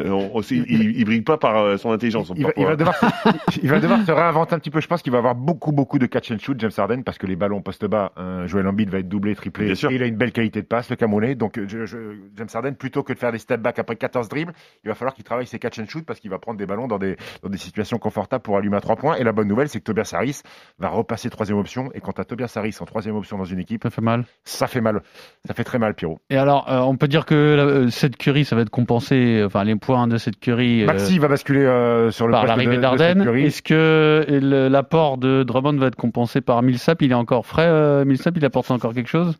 On- on- il, il, il brille pas par euh, son intelligence. il va, il va devoir, se- il va devoir se réinventer un petit peu. Je pense qu'il va avoir beaucoup, beaucoup de catch and shoot, James Harden, parce que les ballons poste bas, hein, Joel Embiid va être doublé, triplé. Bien sûr. Et il a une belle qualité de passe, le Camerounais. Donc, euh, je- je- James Harden, plutôt que de faire des step back après 14 dribbles, il va falloir qu'il travaille ses catch and shoot parce qu'il va prendre des ballons dans des, dans des situations confortables pour allumer à trois points. Et la bonne nouvelle, c'est que Tobias Harris va repasser troisième option. Et quand as Tobias Harris en troisième option dans une équipe, Ça fait mal. ça fait mal. Ça fait très mal, Pierrot. Et alors, euh, on peut dire que euh, cette Curry, ça va être compensé, enfin les points de cette Curry euh, Maxi va basculer euh, sur le par l'arrivée de d'Arden. Est-ce que le- l'apport de Drummond va être compensé par Millsap? Il est encore frais, euh, Millsap Il apporte encore quelque chose?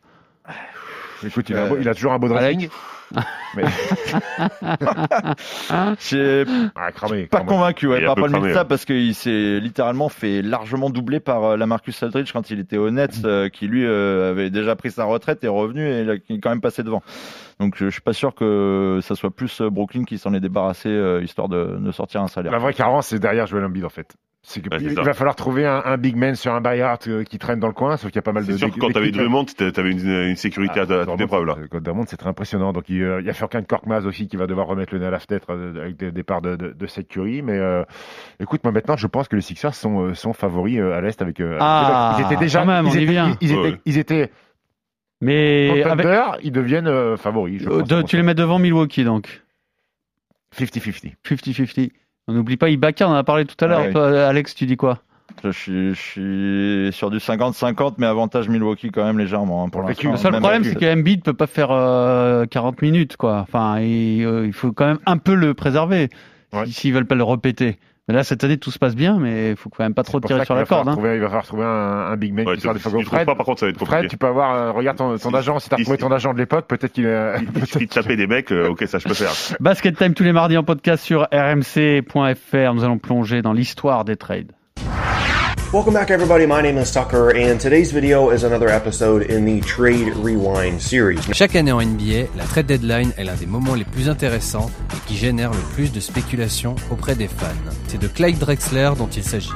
Écoute, il a, un Euh, beau- il a toujours un beau dressing. Mais... J'ai Ah, cramé. pas cramé. convaincu ouais, par Paul cramé, Millsap hein. parce qu'il s'est littéralement fait largement doubler par euh, la Marcus Aldridge quand il était au Nets, euh, qui lui euh, avait déjà pris sa retraite et est revenu et il est quand même passé devant. Donc je, je suis pas sûr que ça soit plus Brooklyn qui s'en est débarrassé euh, histoire de, de sortir un salaire. La vraie carence, c'est derrière Joel Embiid, en fait. C'est que Ouais, c'est il ça. va falloir trouver un, un big man sur un buyout euh, qui traîne dans le coin, sauf qu'il y a pas mal de. C'est sûr que quand t'avais Drummond, t'avais t'avais une, une sécurité à, à toute épreuve là. euh, Quand Dortmund, c'est très impressionnant. Donc, il, euh, il y a Furkan Korkmaz aussi qui va devoir remettre le nez à la fenêtre euh, avec le départ de, de, de Seth Curry. Mais euh, écoute, moi maintenant, je pense que les Sixers sont, euh, sont favoris euh, à l'Est avec. euh, avec Ah, ils étaient déjà. quand même, ils on étaient, vient. Ils, ils Ouais. étaient, ils étaient Mais avec, Thunder, ils deviennent euh, favoris. je euh, pense, de- pour tu les mets devant Milwaukee donc 50-50. 50-50. On n'oublie pas Ibaka, on en a parlé tout à l'heure. Ah oui. Alex, tu dis quoi? Je suis, je suis sur du 50-50, mais avantage Milwaukee quand même légèrement hein, pour. Le seul problème, c'est que Embiid peut pas faire euh, 40 minutes, quoi. Enfin, il, euh, il faut quand même un peu le préserver Ouais. si- s'ils veulent pas le répéter. Mais là, cette année, tout se passe bien, mais il faut quand même pas trop tirer sur la corde. hein. trouver- il va falloir trouver un, un big man Ouais, qui sort des trouves Fred, pas, par contre, ça va être Fred, compliqué. tu peux avoir, euh, regarde ton, ton agent, si t'as si- trouvé ton agent de l'époque, peut-être qu'il est. Il suffit de taper des mecs, euh, ok, ça je peux faire. Basket Time tous les mardis en podcast sur rmc.fr. Nous allons plonger dans l'histoire des trades. Welcome back, everybody. My name is Tucker, and today's video is another episode in the Trade Rewind series. Chaque année en NBA, la trade deadline est l'un des moments les plus intéressants et qui génère le plus de spéculation auprès des fans. C'est de Clyde Drexler dont il s'agit.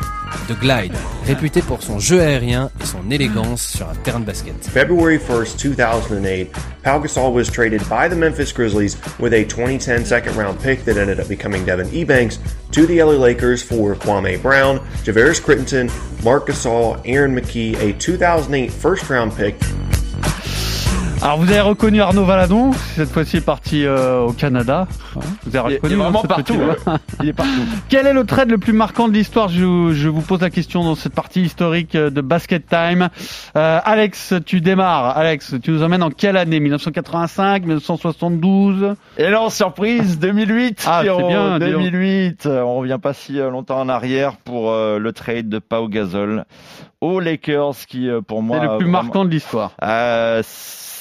De Glide, réputé pour son jeu aérien et son élégance sur un terrain de basket. February 1st, 2008, Pau Gasol was traded by the Memphis Grizzlies with a 2010 second round pick that ended up becoming Devin Ebanks to the LA Lakers for Kwame Brown, Javaris Crittenton, Mark Gasol, Aaron McKee, a 2008 first round pick, Alors, vous avez reconnu Arnaud Valadon, cette fois-ci est parti euh, au Canada. Hein, Vous avez reconnu il est vraiment ce partout, hein. Il est partout. Quel est le trade le plus marquant de l'histoire? Je, je vous pose la question dans cette partie historique de Basket Time. Euh, Alex, tu démarres. Alex, tu nous emmènes en quelle année? 1985, 1972 Et non, surprise, 2008. Ah, c'est bien, dis donc. 2008. Euh, On revient pas si euh, longtemps en arrière pour euh, le trade de Pau Gasol aux Lakers, qui euh, pour moi C'est le euh, plus vraiment- marquant de l'histoire. Euh,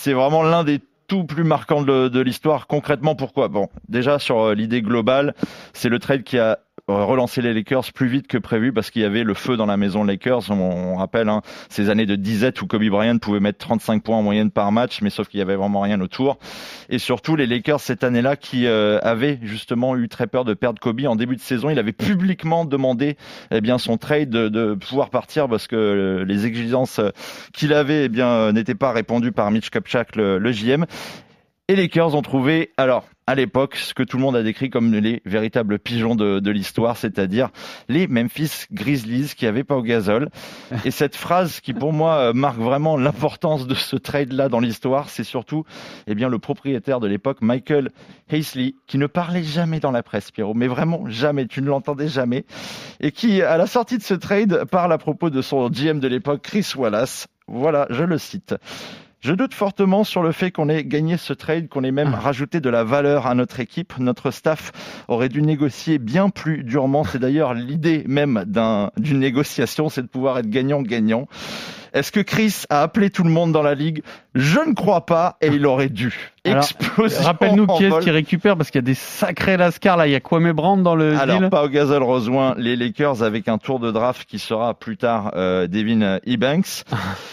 c'est vraiment l'un des tout plus marquants de, de l'histoire. Concrètement, pourquoi? Bon, déjà sur euh, l'idée globale, c'est le trade qui a euh, relancé les Lakers plus vite que prévu parce qu'il y avait le feu dans la maison Lakers. On, on rappelle hein, ces années de disette où Kobe Bryant pouvait mettre 35 points en moyenne par match, mais sauf qu'il y avait vraiment rien autour. Et surtout les Lakers cette année-là qui euh, avaient justement eu très peur de perdre Kobe en début de saison. Il avait publiquement demandé eh bien son trade de, de pouvoir partir parce que euh, les exigences euh, qu'il avait eh bien n'étaient pas répondues par Mitch Kupchak le, le JM. Et les Lakers ont trouvé, alors, à l'époque, ce que tout le monde a décrit comme les véritables pigeons de, de l'histoire, c'est-à-dire les Memphis Grizzlies qui avaient pas au gazole. Et cette phrase qui, pour moi, euh, marque vraiment l'importance de ce trade-là dans l'histoire, c'est surtout, eh bien, le propriétaire de l'époque, Michael Heisley, qui ne parlait jamais dans la presse, Pierrot, mais vraiment jamais, tu ne l'entendais jamais, et qui, à la sortie de ce trade, parle à propos de son GM de l'époque, Chris Wallace. Voilà, je le cite. Je doute fortement sur le fait qu'on ait gagné ce trade, qu'on ait même rajouté de la valeur à notre équipe. Notre staff aurait dû négocier bien plus durement. C'est d'ailleurs l'idée même d'un- d'une négociation, c'est de pouvoir être gagnant-gagnant. Est-ce que Chris a appelé tout le monde dans la ligue Je ne crois pas et il aurait dû. Rappelle-nous en qui est-ce qui récupère parce qu'il y a des sacrés lascars là. Il y a Kwame Brown dans le Alors, deal. Pau Gasol rejoint les Lakers avec un tour de draft qui sera plus tard euh, Devin Ebanks.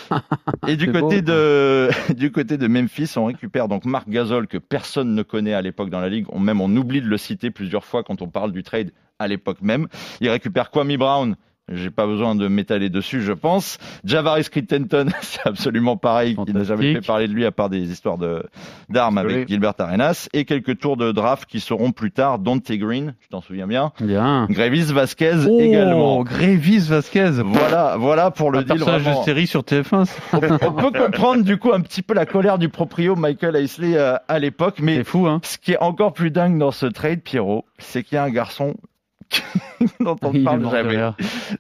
Et du côté beau. de du côté de Memphis, on récupère donc Marc Gasol que personne ne connaît à l'époque dans la ligue. On même on oublie de le citer plusieurs fois quand on parle du trade à l'époque même. Il récupère Kwame Brown. J'ai pas besoin de m'étaler dessus, je pense. Javaris Crittenton, c'est absolument pareil. Il n'a jamais fait parler de lui à part des histoires de d'armes avec Gilbert Arenas et quelques tours de draft qui seront plus tard. Dante Green, tu t'en souviens bien. Bien. Gravis Vasquez Oh, également. Grévis Vasquez. Voilà, voilà pour le Un deal. personnage vraiment. de série sur TF1. ça. On, on peut comprendre du coup un petit peu la colère du proprio Michael Heisley euh, à l'époque, mais C'est fou, hein. ce qui est encore plus dingue dans ce trade, Pierrot, c'est qu'il y a un garçon dont on ne parle jamais.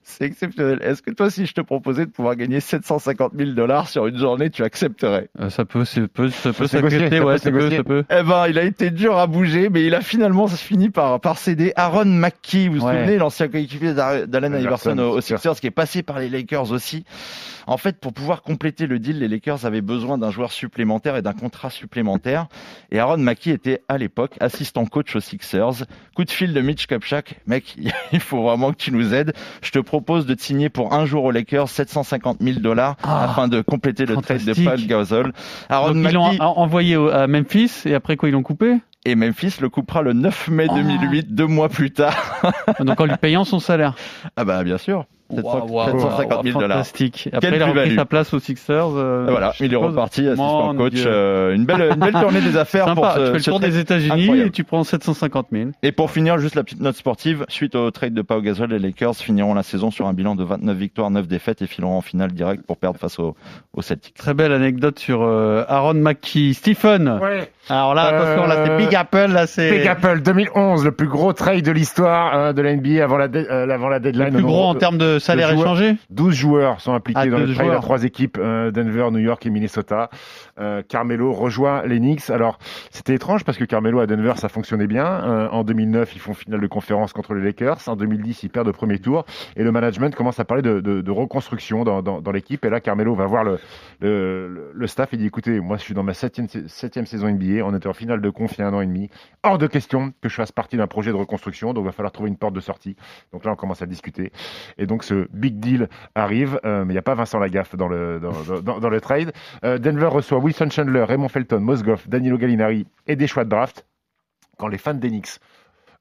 C'est exceptionnel. Est-ce que toi, si je te proposais de pouvoir gagner 750 000 dollars sur une journée, tu accepterais? Euh, Ça peut, ça peut, ça s'accepter, ouais, ça peut, négocier. ça peut. Eh ben, il a été dur à bouger, mais il a finalement fini par, par céder. Aaron McKee, vous vous Ouais. souvenez, l'ancien coéquipier d'Allen Iverson, aux. Sixers, qui est passé par les Lakers aussi. En fait, pour pouvoir compléter le deal, les Lakers avaient besoin d'un joueur supplémentaire et d'un contrat supplémentaire. Et Aaron McKee était, à l'époque, assistant coach aux Sixers. Coup de fil de Mitch Kupchak. Mec, il faut vraiment que tu nous aides. Je te propose de te signer pour un jour aux Lakers 750 000 dollars Ah, afin de compléter le trade de. Paul Gasol. Aaron Donc, ils l'ont envoyé à Memphis et après quoi ils l'ont coupé? Et Memphis le coupera le 9 mai Oh. 2008, deux mois plus tard. Donc en lui payant son salaire. Ah bah bien sûr. Waouh, waouh, 750 000 waouh, dollars. Fantastique. Après, Quelle il a repris plus-value. sa place aux Sixers. euh, Voilà, il est reparti, assistant coach. Euh, une, belle, une belle tournée des affaires Sympa, pour ce, tu fais le tour des États-Unis et tu prends 750 000. Et pour finir, juste la petite note sportive, suite au trade de Pau Gasol, les Lakers finiront la saison sur un bilan de 29 victoires, 9 défaites et fileront en finale direct pour perdre face aux au Celtics. Très belle anecdote sur euh, Aaron McKee. Stephen. Ouais. Alors là, attention, là, c'est Euh, Big Apple, là, c'est. Big Apple 2011, le plus gros trade de l'histoire de la NBA avant la, euh, avant la deadline. Le plus gros en termes de salaire joueurs. échangé 12 joueurs sont impliqués Ah, dans le 12 trade à joueurs. trois équipes, euh, Denver, New York et Minnesota. Euh, Carmelo rejoint les Knicks. Alors, c'était étrange parce que Carmelo à Denver, ça fonctionnait bien. Euh, en 2009, ils font finale de conférence contre les Lakers. En 2010, ils perdent au premier tour. Et le management commence à parler de, reconstruction dans, l'équipe. Et là, Carmelo va voir le, staff. Il dit, écoutez, moi, je suis dans ma septième, septième saison NBA. On était en finale de conf il y a un an et demi. Hors de question que je fasse partie d'un projet de reconstruction. Donc, il va falloir trouver une porte de sortie. Donc là, on commence à discuter. Et donc, ce big deal arrive. Euh, mais il n'y a pas Vincent Lagaffe dans le, dans, le trade. Denver reçoit Wilson Chandler, Raymond Felton, Mosgoff, Danilo Gallinari et des choix de draft. Quand les fans d'Enix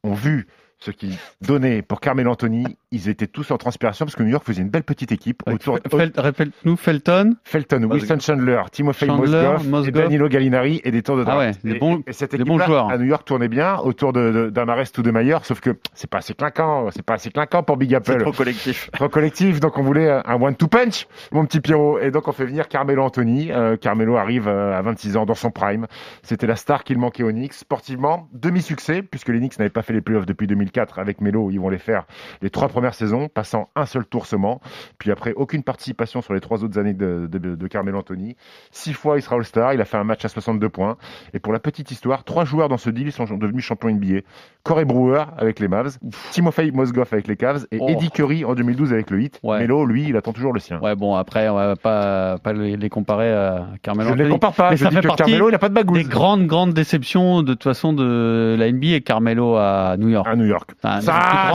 ont vu ce qu'ils donnaient pour Carmelo Anthony, ils étaient tous en transpiration parce que New York faisait une belle petite équipe autour Fel- Répète-nous, Felton. Felton, Wilson Chandler, Timofey Mozgov, et. Danilo Gallinari et des tours de Ah draft. ouais, des Et- bons- et cette des équipe bons joueurs. à New York tournait bien autour de, de, d'Amarest ou de Mayer, sauf que c'est pas assez clinquant, c'est pas assez clinquant pour Big Apple. C'est trop collectif. Trop collectif, donc on voulait un one-two punch, mon petit Pierrot. Et donc on fait venir Carmelo Anthony. Euh, Carmelo arrive euh, à 26 ans dans son prime. C'était la star qu'il manquait aux Knicks. Sportivement, demi-succès, puisque les Knicks n'avaient pas fait les playoffs depuis 2004 avec Melo. Ils vont les faire les trois premières saisons, passant un seul tour seulement. Puis après, aucune participation sur les trois autres années de, de, de Carmelo Anthony. Six fois, il sera All-Star. Il a fait un match à 62 points. Et pour la petite histoire, trois joueurs dans ce deal sont devenus champions NBA. Corey Brewer avec les Mavs, Timofey Mozgov avec les Cavs et Oh. Eddie Curry en 2012 avec le Heat. Ouais. Melo, lui, il attend toujours le sien. Ouais, bon, après, on va pas, pas les les comparer à Carmelo Je ne les Anthony. compare pas. Mais je ça dis fait que Carmelo, il n'a pas de bagouze. des grandes, grandes déceptions de toute façon de la NBA et Carmelo à New York. À New York. Enfin, Ça,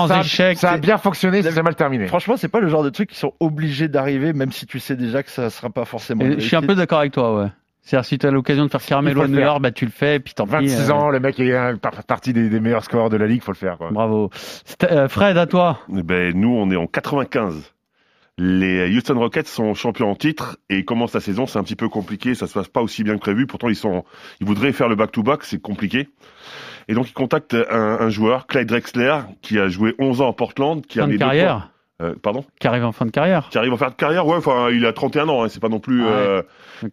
ça- ça a bien fonctionné, ça s'est mal terminé. Franchement, c'est pas le genre de truc qui sont obligés d'arriver, même si tu sais déjà que ça sera pas forcément. Et je suis un peu d'accord avec toi, ouais. C'est-à-dire, si tu as l'occasion de faire Carmelo à le New. York, bah, tu le fais, puis tant pis. 26 euh, ans, le mec est un- par- partie des, des meilleurs scoreurs de la ligue, faut le faire. Quoi. Bravo. Euh, Fred, à toi. Eh Ben, nous, on est en 95. Les Houston Rockets sont champions en titre et ils commencent la saison, c'est un petit peu compliqué, ça se passe pas aussi bien que prévu. Pourtant, ils sont, ils voudraient faire le back-to-back, c'est compliqué. Et donc, ils contactent un, un joueur, Clyde Drexler, qui a joué 11 ans à Portland, qui Fin de carrière. Euh, pardon? Qui arrive en fin de carrière. Qui arrive en fin de carrière, ouais, enfin, il a 31 ans, hein, c'est pas non plus. Ah ouais. euh,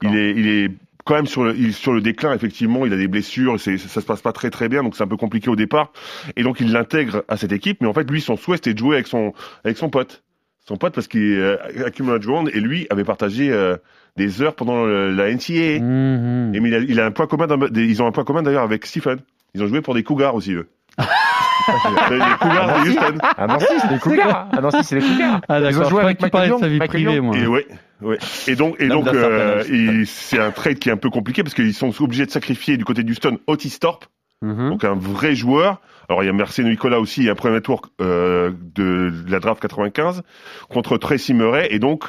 il est, il est quand même sur le, il sur le déclin, effectivement. Il a des blessures, c'est, ça se passe pas très très bien, donc c'est un peu compliqué au départ. Et donc il l'intègre à cette équipe, mais en fait lui, son souhait c'était de jouer avec son, avec son pote, son pote parce qu'il euh, Hakeem Olajuwon et lui avait partagé euh, des heures pendant le- la NCAA. Mhm. Et mais il a, il a un point commun, ils ont un point commun d'ailleurs avec Stephen. Ils ont joué pour des Cougars aussi eux. les Cougars de Houston. Ah non, si, c'est les Cougars. Ah non, si, c'est les Cougars. Ah, Ils ont d'accord. joué Je avec parlait de Michael sa vie privée, Michael moi. Et ouais, ouais. Et donc, et donc, euh, il- c'est un trade qui est un peu compliqué parce qu'ils sont obligés de sacrifier du côté d'Houston Otis Thorpe, Mhm. donc un vrai joueur. Alors il y a Mercé Nicolas aussi, un premier tour euh, de, de la draft 95 contre Tracy Murray et donc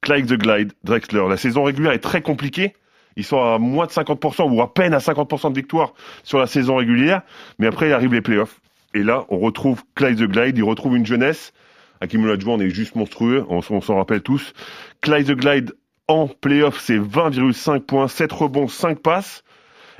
Clyde the Glide Drexler. La saison régulière est très compliquée. Ils sont à moins de 50% ou à peine à 50% de victoire sur la saison régulière, mais après il arrive les playoffs. Et là, on retrouve Clyde the Glide, il retrouve une jeunesse. Hakim Olajuwon est juste monstrueux, on, s'en rappelle tous. Clyde the Glide en playoff, c'est 20,5 points, 7 rebonds, 5 passes.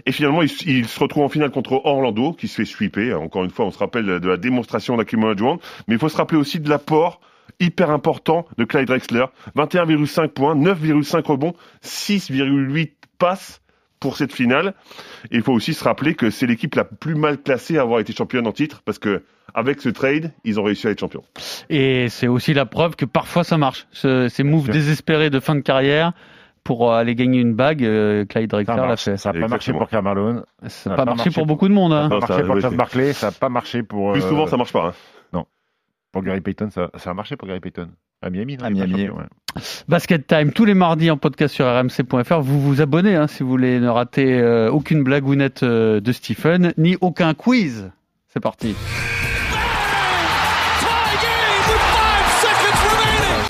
Et finalement, il, il se retrouve en finale contre Orlando, qui se fait sweeper. Encore une fois, on se rappelle de la démonstration d'Hakim Olajuwon. Mais il faut se rappeler aussi de l'apport hyper important de Clyde Drexler. 21,5 points, 9,5 rebonds, 6,8 passes pour cette finale. Et il faut aussi se rappeler que c'est l'équipe la plus mal classée à avoir été championne en titre, parce que avec ce trade, ils ont réussi à être champions. Et c'est aussi la preuve que parfois ça marche. Ce- ces moves désespérés de fin de carrière pour aller gagner une bague, euh, Clyde Ça Drexler l'a fait. Ça n'a pas marché pour Carmelo. Ça Ça n'a a pas pas marché pour beaucoup de monde. Ça Hein. n'a Non, pas ça marché pour Charles c'est- Barkley, ça n'a pas marché pour. Plus euh, souvent, ça marche pas. hein. Pour Gary Payton, ça, ça a marché pour Gary Payton. À Miami, non À il est pas Miami, champion, ouais. Basket Time, tous les mardis en podcast sur rmc.fr. Vous vous abonnez hein, si vous voulez ne rater euh, aucune blagounette euh, de Stephen, ni aucun quiz. C'est parti.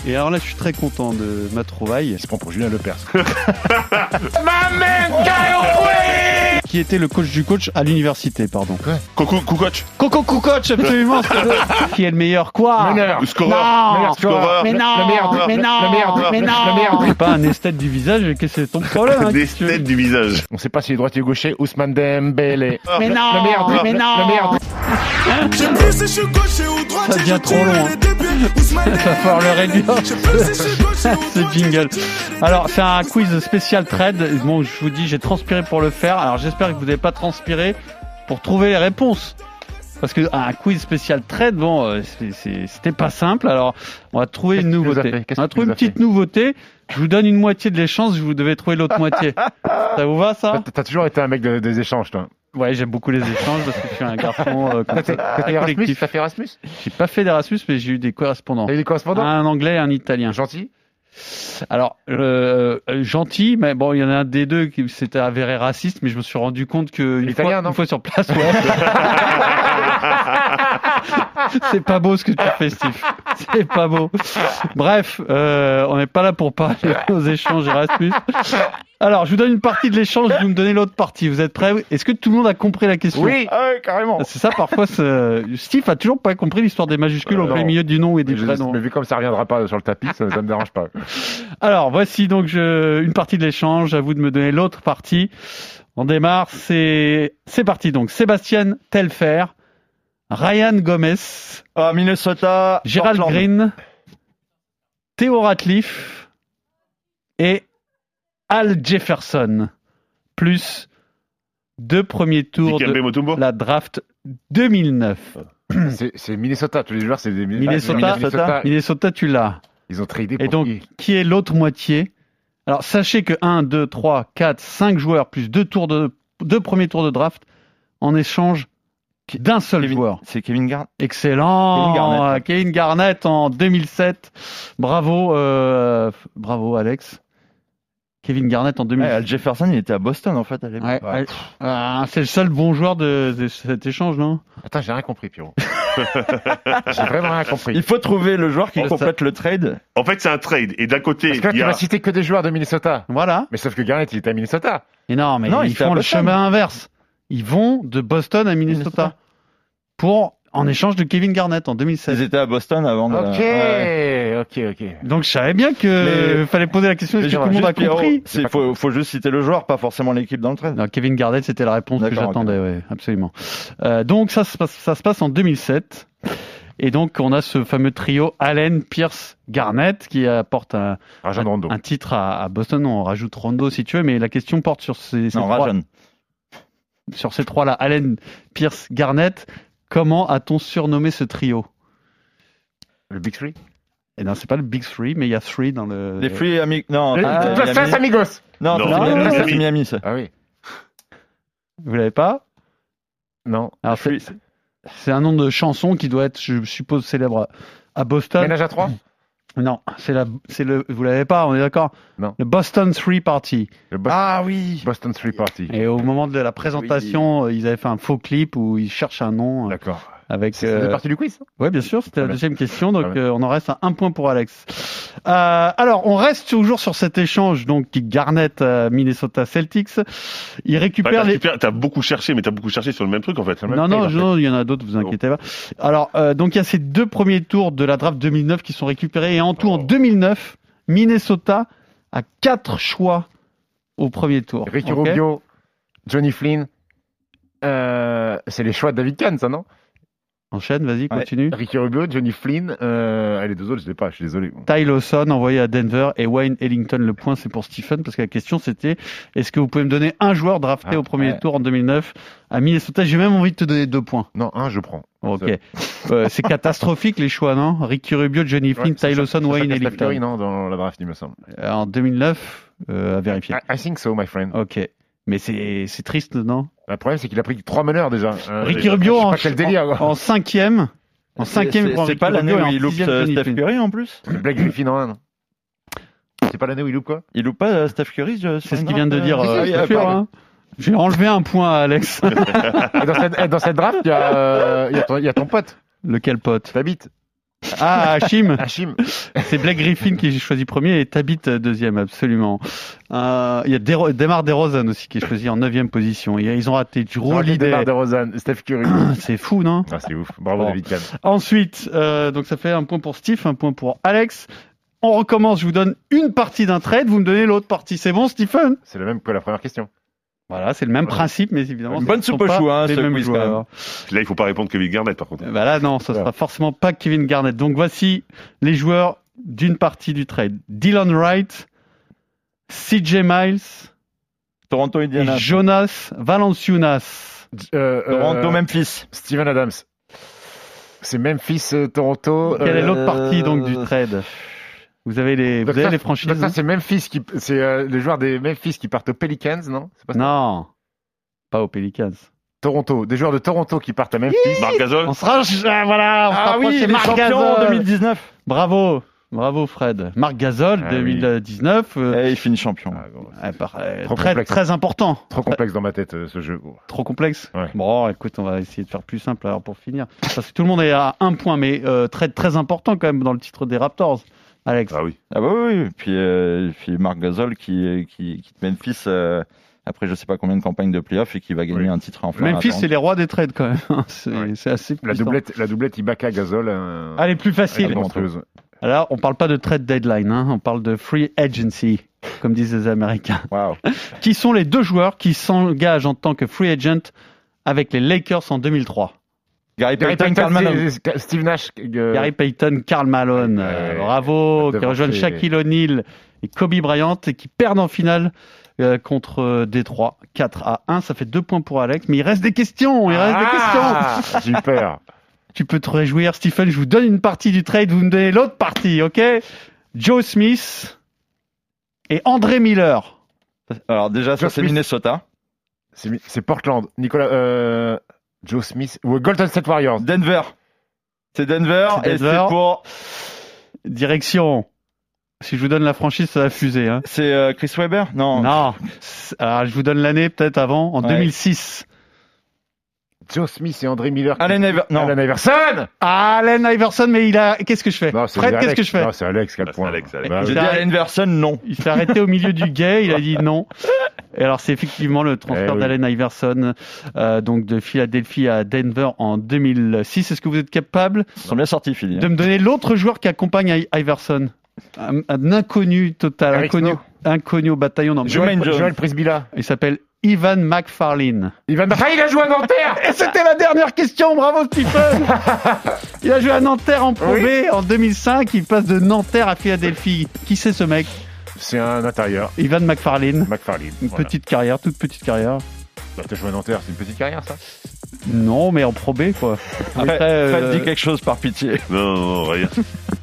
Et alors là, je suis très content de ma trouvaille. Il se prend pour Julien Lepers. Qui était le coach du coach à l'université, pardon. Coucou, coach. Coco coach, absolument. qui est le meilleur quoi Meneur. Le scoreur. Non, Meilleur scoreur. mais Le- non, le meilleur- mais le- non, le meilleur- mais le- non. le meilleur- C'est pas un esthète du visage, qu'est-ce que c'est ton problème hein, têtes du visage. On sait pas s'il est droitier ou gaucher. Ousmane Dembélé. Mais Le- non, meilleur dribble- mais non. Le meilleur Ça devient trop long. hein. Il va falloir le réduire. ce jingle. Alors, c'est un quiz spécial trade. Bon, je vous dis, j'ai transpiré pour le faire. Alors, j'espère que vous n'avez pas transpiré pour trouver les réponses. Parce que un quiz spécial trade, bon, euh, c'était pas simple. Alors, on va trouver une nouveauté. On va trouver une petite nouveauté. Je vous donne une moitié de l'échange, vous devez trouver l'autre moitié. Ça vous va, ça? T'as- T'as toujours été un mec de- des échanges, toi. Ouais, j'aime beaucoup les échanges parce que je suis un garçon euh, comme ça, très Erasmus collectif. T'as fait Erasmus J'ai pas fait d'Erasmus, mais j'ai eu des correspondants. T'as eu des correspondants Un anglais et un italien. Gentil Alors, euh, euh, gentil, mais bon, il y en a un des deux qui s'était avéré raciste, mais je me suis rendu compte que une fois, non une fois sur place, ouais. C'est pas beau ce que tu fais, Steve. C'est pas beau. Bref, euh, on n'est pas là pour parler aux échanges Erasmus. Alors, je vous donne une partie de l'échange, vous me donnez l'autre partie. Vous êtes prêts? Est-ce que tout le monde a compris la question? Oui Ah carrément. C'est ça, parfois, Steve a toujours pas compris l'histoire des majuscules Euh, au plein milieu du nom et des prénoms. mais vu comme ça reviendra pas sur le tapis, ça, ça me dérange pas. Alors, voici donc je, une partie de l'échange. À vous de me donner l'autre partie. On démarre. C'est c'est parti donc. Sébastien Telfer, Ryan Gomez, Ah, Minnesota. Gérald Portland. Green, Theo Ratliff et Al Jefferson, plus deux premiers tours Dikembe de Mutombo. la draft 2009. C'est- C'est Minnesota, tous les joueurs, c'est des Minnesota, Minnesota. Minnesota, tu l'as. Ils ont tradé Et pour donc, qui qui est l'autre moitié? Alors, sachez que 1, 2, 3, 4, 5 joueurs plus deux, tours de, deux premiers tours de draft en échange d'un seul Kevin- joueur. C'est Kevin Garnett. Excellent. Kevin Garnett. Kevin Garnett en 2007. Bravo, euh, bravo Alex. Kevin Garnett en Ouais, 2007. Al Jefferson, il était à Boston en fait à l'époque. Ouais, ouais. Ah, c'est le seul bon joueur de, de cet échange, non? Attends, j'ai rien compris, Pierrot. j'ai vraiment rien compris. Il faut trouver le joueur qui Ça- complète le trade. En fait, c'est un trade. Et d'un côté, Parce que là, il y tu a... m'as cité que des joueurs de Minnesota. Voilà. Mais sauf que Garnett, il était à Minnesota. Et non, mais Non, ils font le chemin inverse. Ils vont de Boston à Minnesota, Minnesota. pour en échange de Kevin Garnett en 2016. Ils étaient à Boston avant de. Ok, Ouais. ok, ok. Donc je savais bien que Mais- fallait poser la question est-ce que tout le monde a compris? c'est- faut, faut juste citer le joueur, pas forcément l'équipe dans le trade. Non, Kevin Garnett, c'était la réponse que j'attendais, ouais, absolument. Euh, donc ça se, passe, ça se passe en 2007. Et donc on a ce fameux trio Allen, Pierce, Garnett qui apporte un, Rajon Rondo. un titre à, à Boston. On rajoute Rondo si tu veux, mais la question porte sur ces, ces Non, trois, Rajon. Sur ces trois-là, Allen, Pierce, Garnett. Comment a-t-on surnommé ce trio? Le Big Three? Et non, c'est pas le Big Three, mais il y a Three dans le. Les Free Ami... Non, Los Miami. Amigos. Non, Non, c'est non, Miami, non, ça, Miami. c'est Miami, ça. Ah oui. Vous l'avez pas? Non. Alors c'est c'est un nom de chanson qui doit être, je suppose, célèbre à Boston. Ménage à trois Non, c'est la, c'est le, vous l'avez pas, on est d'accord Non. Le Boston Three Party. Le Bo- Ah oui. Boston Three Party. Et au moment de la présentation, euh, ils avaient fait un faux clip où ils cherchent un nom euh, D'accord. Avec. C'est euh, partie du quiz ça Ouais, bien sûr, c'était la deuxième question, donc euh, on en reste à un point pour Alex. Euh, alors, on reste toujours sur cet échange, donc qui Garnett à Minnesota Celtics. Il récupère t'as les. T'as beaucoup cherché, mais t'as beaucoup cherché sur le même truc en fait. Non, non, non, il y en a d'autres, vous inquiétez pas. Alors, euh, donc il y a ces deux premiers tours de la draft 2009 qui sont récupérés, et en tout, en 2009, Minnesota a quatre choix au premier tour. Ricky Rubio, Johnny Flynn. Euh, c'est les choix de David Kahn, ça, non? Enchaîne, vas-y, continue. Ricky Rubio, Johnny Flynn. Euh, ah, les deux autres, je ne sais pas, je suis désolé. Ty Lawson envoyé à Denver et Wayne Ellington. Le point, c'est pour Stephen parce que la question c'était est-ce que vous pouvez me donner un joueur drafté Ah, au premier ouais. tour en 2009 à Minnesota? J'ai même envie de te donner deux points. Non, un, je prends. Ok. Euh, c'est catastrophique les choix, non? Ricky Rubio, Johnny Flynn, Ouais, Ty Lawson, Wayne Ellington. Non, dans la draft, il me semble. Euh, En 2009, euh, à vérifier. I, I think so, my friend. Ok. Mais c'est triste, non? Le problème, c'est qu'il a pris trois meneurs déjà. Euh, Ricky Rubio en, délire. en, en cinquième. En C'est- cinquième, c'est- pas l'année où il loupe euh, Steph. Curry en plus Blake Griffin en un. non C'est pas l'année où il loupe quoi Il loupe pas euh, Steph Curry C'est ce qu'il vient de dire. hein. J'ai enlevé un point à Alex. et dans, cette, et dans cette draft, il y, a, euh, il y, a ton- il y a ton pote, Lequel pote? T'habites. Ah, Hachim Hachim. C'est Blake Griffin qui est choisi premier et Tabit euh, deuxième, absolument. Euh, Il y a Demar DeRozan aussi qui est choisi en neuvième position. Et ils ont raté Drew Holiday. de Rosanne, Steph Curry. C'est fou, non? Ah, c'est ouf. Bravo, Bon. David Kahn. Ensuite, euh, donc ça fait un point pour Steve, un point pour Alex. On recommence, je vous donne une partie d'un trade, vous me donnez l'autre partie. C'est bon, Stephen? C'est le même que la première question. Voilà, c'est le même principe, mais évidemment. Une ce bonne ne soupe au chou, hein, les ce mêmes quiz, quand joueurs. même. Là, il faut pas répondre Kevin Garnett, par contre. Bah là, non, ça sera forcément pas Kevin Garnett. Donc voici les joueurs d'une partie du trade. Dylan Wright, CJ Miles Toronto, et Indiana. Jonas Valanciunas. Euh, euh, Toronto, Memphis. Steven Adams. C'est Memphis, euh, Toronto. Quelle est l'autre partie donc du trade? Vous avez les, vous avez ça, les franchises hein c'est Memphis qui, c'est euh, les joueurs des Memphis qui partent aux Pelicans, non? C'est pas ça? Non, pas aux Pelicans. Toronto, des joueurs de Toronto qui partent à Memphis. Marc Gasol On sera, ah, voilà, on Ah oui, Marc Gasol. 2019. Bravo, bravo Fred. Marc Gasol, Ah oui. 2019. euh, Et il finit champion. Ah, par- euh, Trop très, complexe. très important. Trop complexe dans ma tête euh, ce jeu. Trop complexe Ouais. Bon, écoute, on va essayer de faire plus simple alors pour finir. Parce que tout le monde est à un point, mais euh, très, très important quand même dans le titre des Raptors. Alex. Ah oui. Ah bah oui, oui. Puis, euh, puis Marc Gasol qui, qui quitte Memphis euh, après je sais pas combien de campagnes de playoffs et qui va gagner Oui. un titre en fin Memphis, c'est les rois des trades quand même. C'est Ouais. assez La doublette, la doublette Ibaka Gasol. euh, Allez, plus elle facile. est monstrueuse. Alors, on parle pas de trade deadline, hein, on parle de free agency, comme disent les Américains. Waouh. Qui sont les deux joueurs qui s'engagent en tant que free agent avec les Lakers en 2003 Gary Payton, Karl Malone. Steve- Nash. euh, Gary Payton, Karl Malone, Ouais, euh, bravo, qui rejoignent Shaquille O'Neal et Kobe Bryant et qui perdent en finale euh, contre Détroit 4 à 1. Ça fait deux points pour Alex, mais il reste des questions, il reste des Ah, questions. Super. Tu peux te réjouir, Stephen. Je vous donne une partie du trade, vous me donnez l'autre partie, ok? Joe Smith et André Miller. Alors déjà, ça c'est. Minnesota. C'est Portland. Nicolas. Euh, Joe Smith. Ou Golden State Warriors. Denver. C'est Denver, et c'est pour. Direction. Si je vous donne la franchise, ça va fuser. Hein. C'est euh, Chris Webber? Non. Non. Alors, je vous donne l'année peut-être avant, en Ouais. 2006. Joe Smith et André Miller. Allen Iver- non. Allen Iverson. Allen Iverson, mais il a. Qu'est-ce que je fais? Non, c'est Fred, Alex. qu'est-ce que je fais? Non, c'est Alex qui a le c'est point. Alex, Alex. Bah, oui. dit Allen Iverson, non. Il s'est arrêté au milieu du gay, il a dit non. Et alors, c'est effectivement le transfert Eh oui. d'Allen Iverson, euh, donc de Philadelphie à Denver en 2006. Est-ce que vous êtes capable Ils sont bien sortis, Philly. de me donner l'autre joueur qui accompagne I- Iverson? Un, un inconnu total, Eric inconnu, inconnu au bataillon. Non, Joel. Joel Prisbilla. il s'appelle Ivan McFarlane. Il va ah, il a joué à Nanterre. Et c'était la dernière question, bravo Stephen Il a joué à Nanterre en Pro Oui. B en 2005, il passe de Nanterre à Philadelphie. Qui c'est ce mec C'est un intérieur. Ivan McFarlane. McFarlane. Une Voilà. petite carrière, toute petite carrière. Bah, T'as joué à Nanterre, c'est une petite carrière ça Non, mais en Pro B, quoi. Fred, Après, euh, dit quelque chose par pitié. Non, non, non, rien.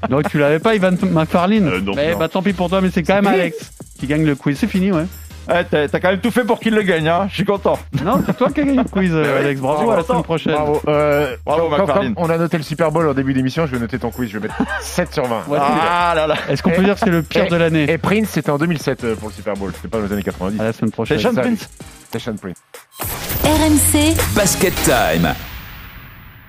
Donc tu l'avais pas, Ivan McFarlane Euh, non, Mais non. bah tant pis pour toi, mais c'est quand même Alex qui gagne le quiz. C'est fini, ouais. Ouais, t'as t'as quand même tout fait pour qu'il le gagne, hein. Je suis content. Non, c'est toi qui as gagné le quiz, euh, Alex. Bravo, à la semaine prochaine. Bravo. Euh, Bravo, comme on a noté le Super Bowl en début d'émission, je vais noter ton quiz, je vais mettre 7 sur 20. Ouais, Ah là là. Est-ce qu'on peut dire que c'est le pire Et- de l'année Et Prince, c'était en 2007 euh, pour le Super Bowl, c'était pas dans les années 90. À la semaine prochaine. C'est Sean. Prince. C'était Sean Prince. RMC Basket Time.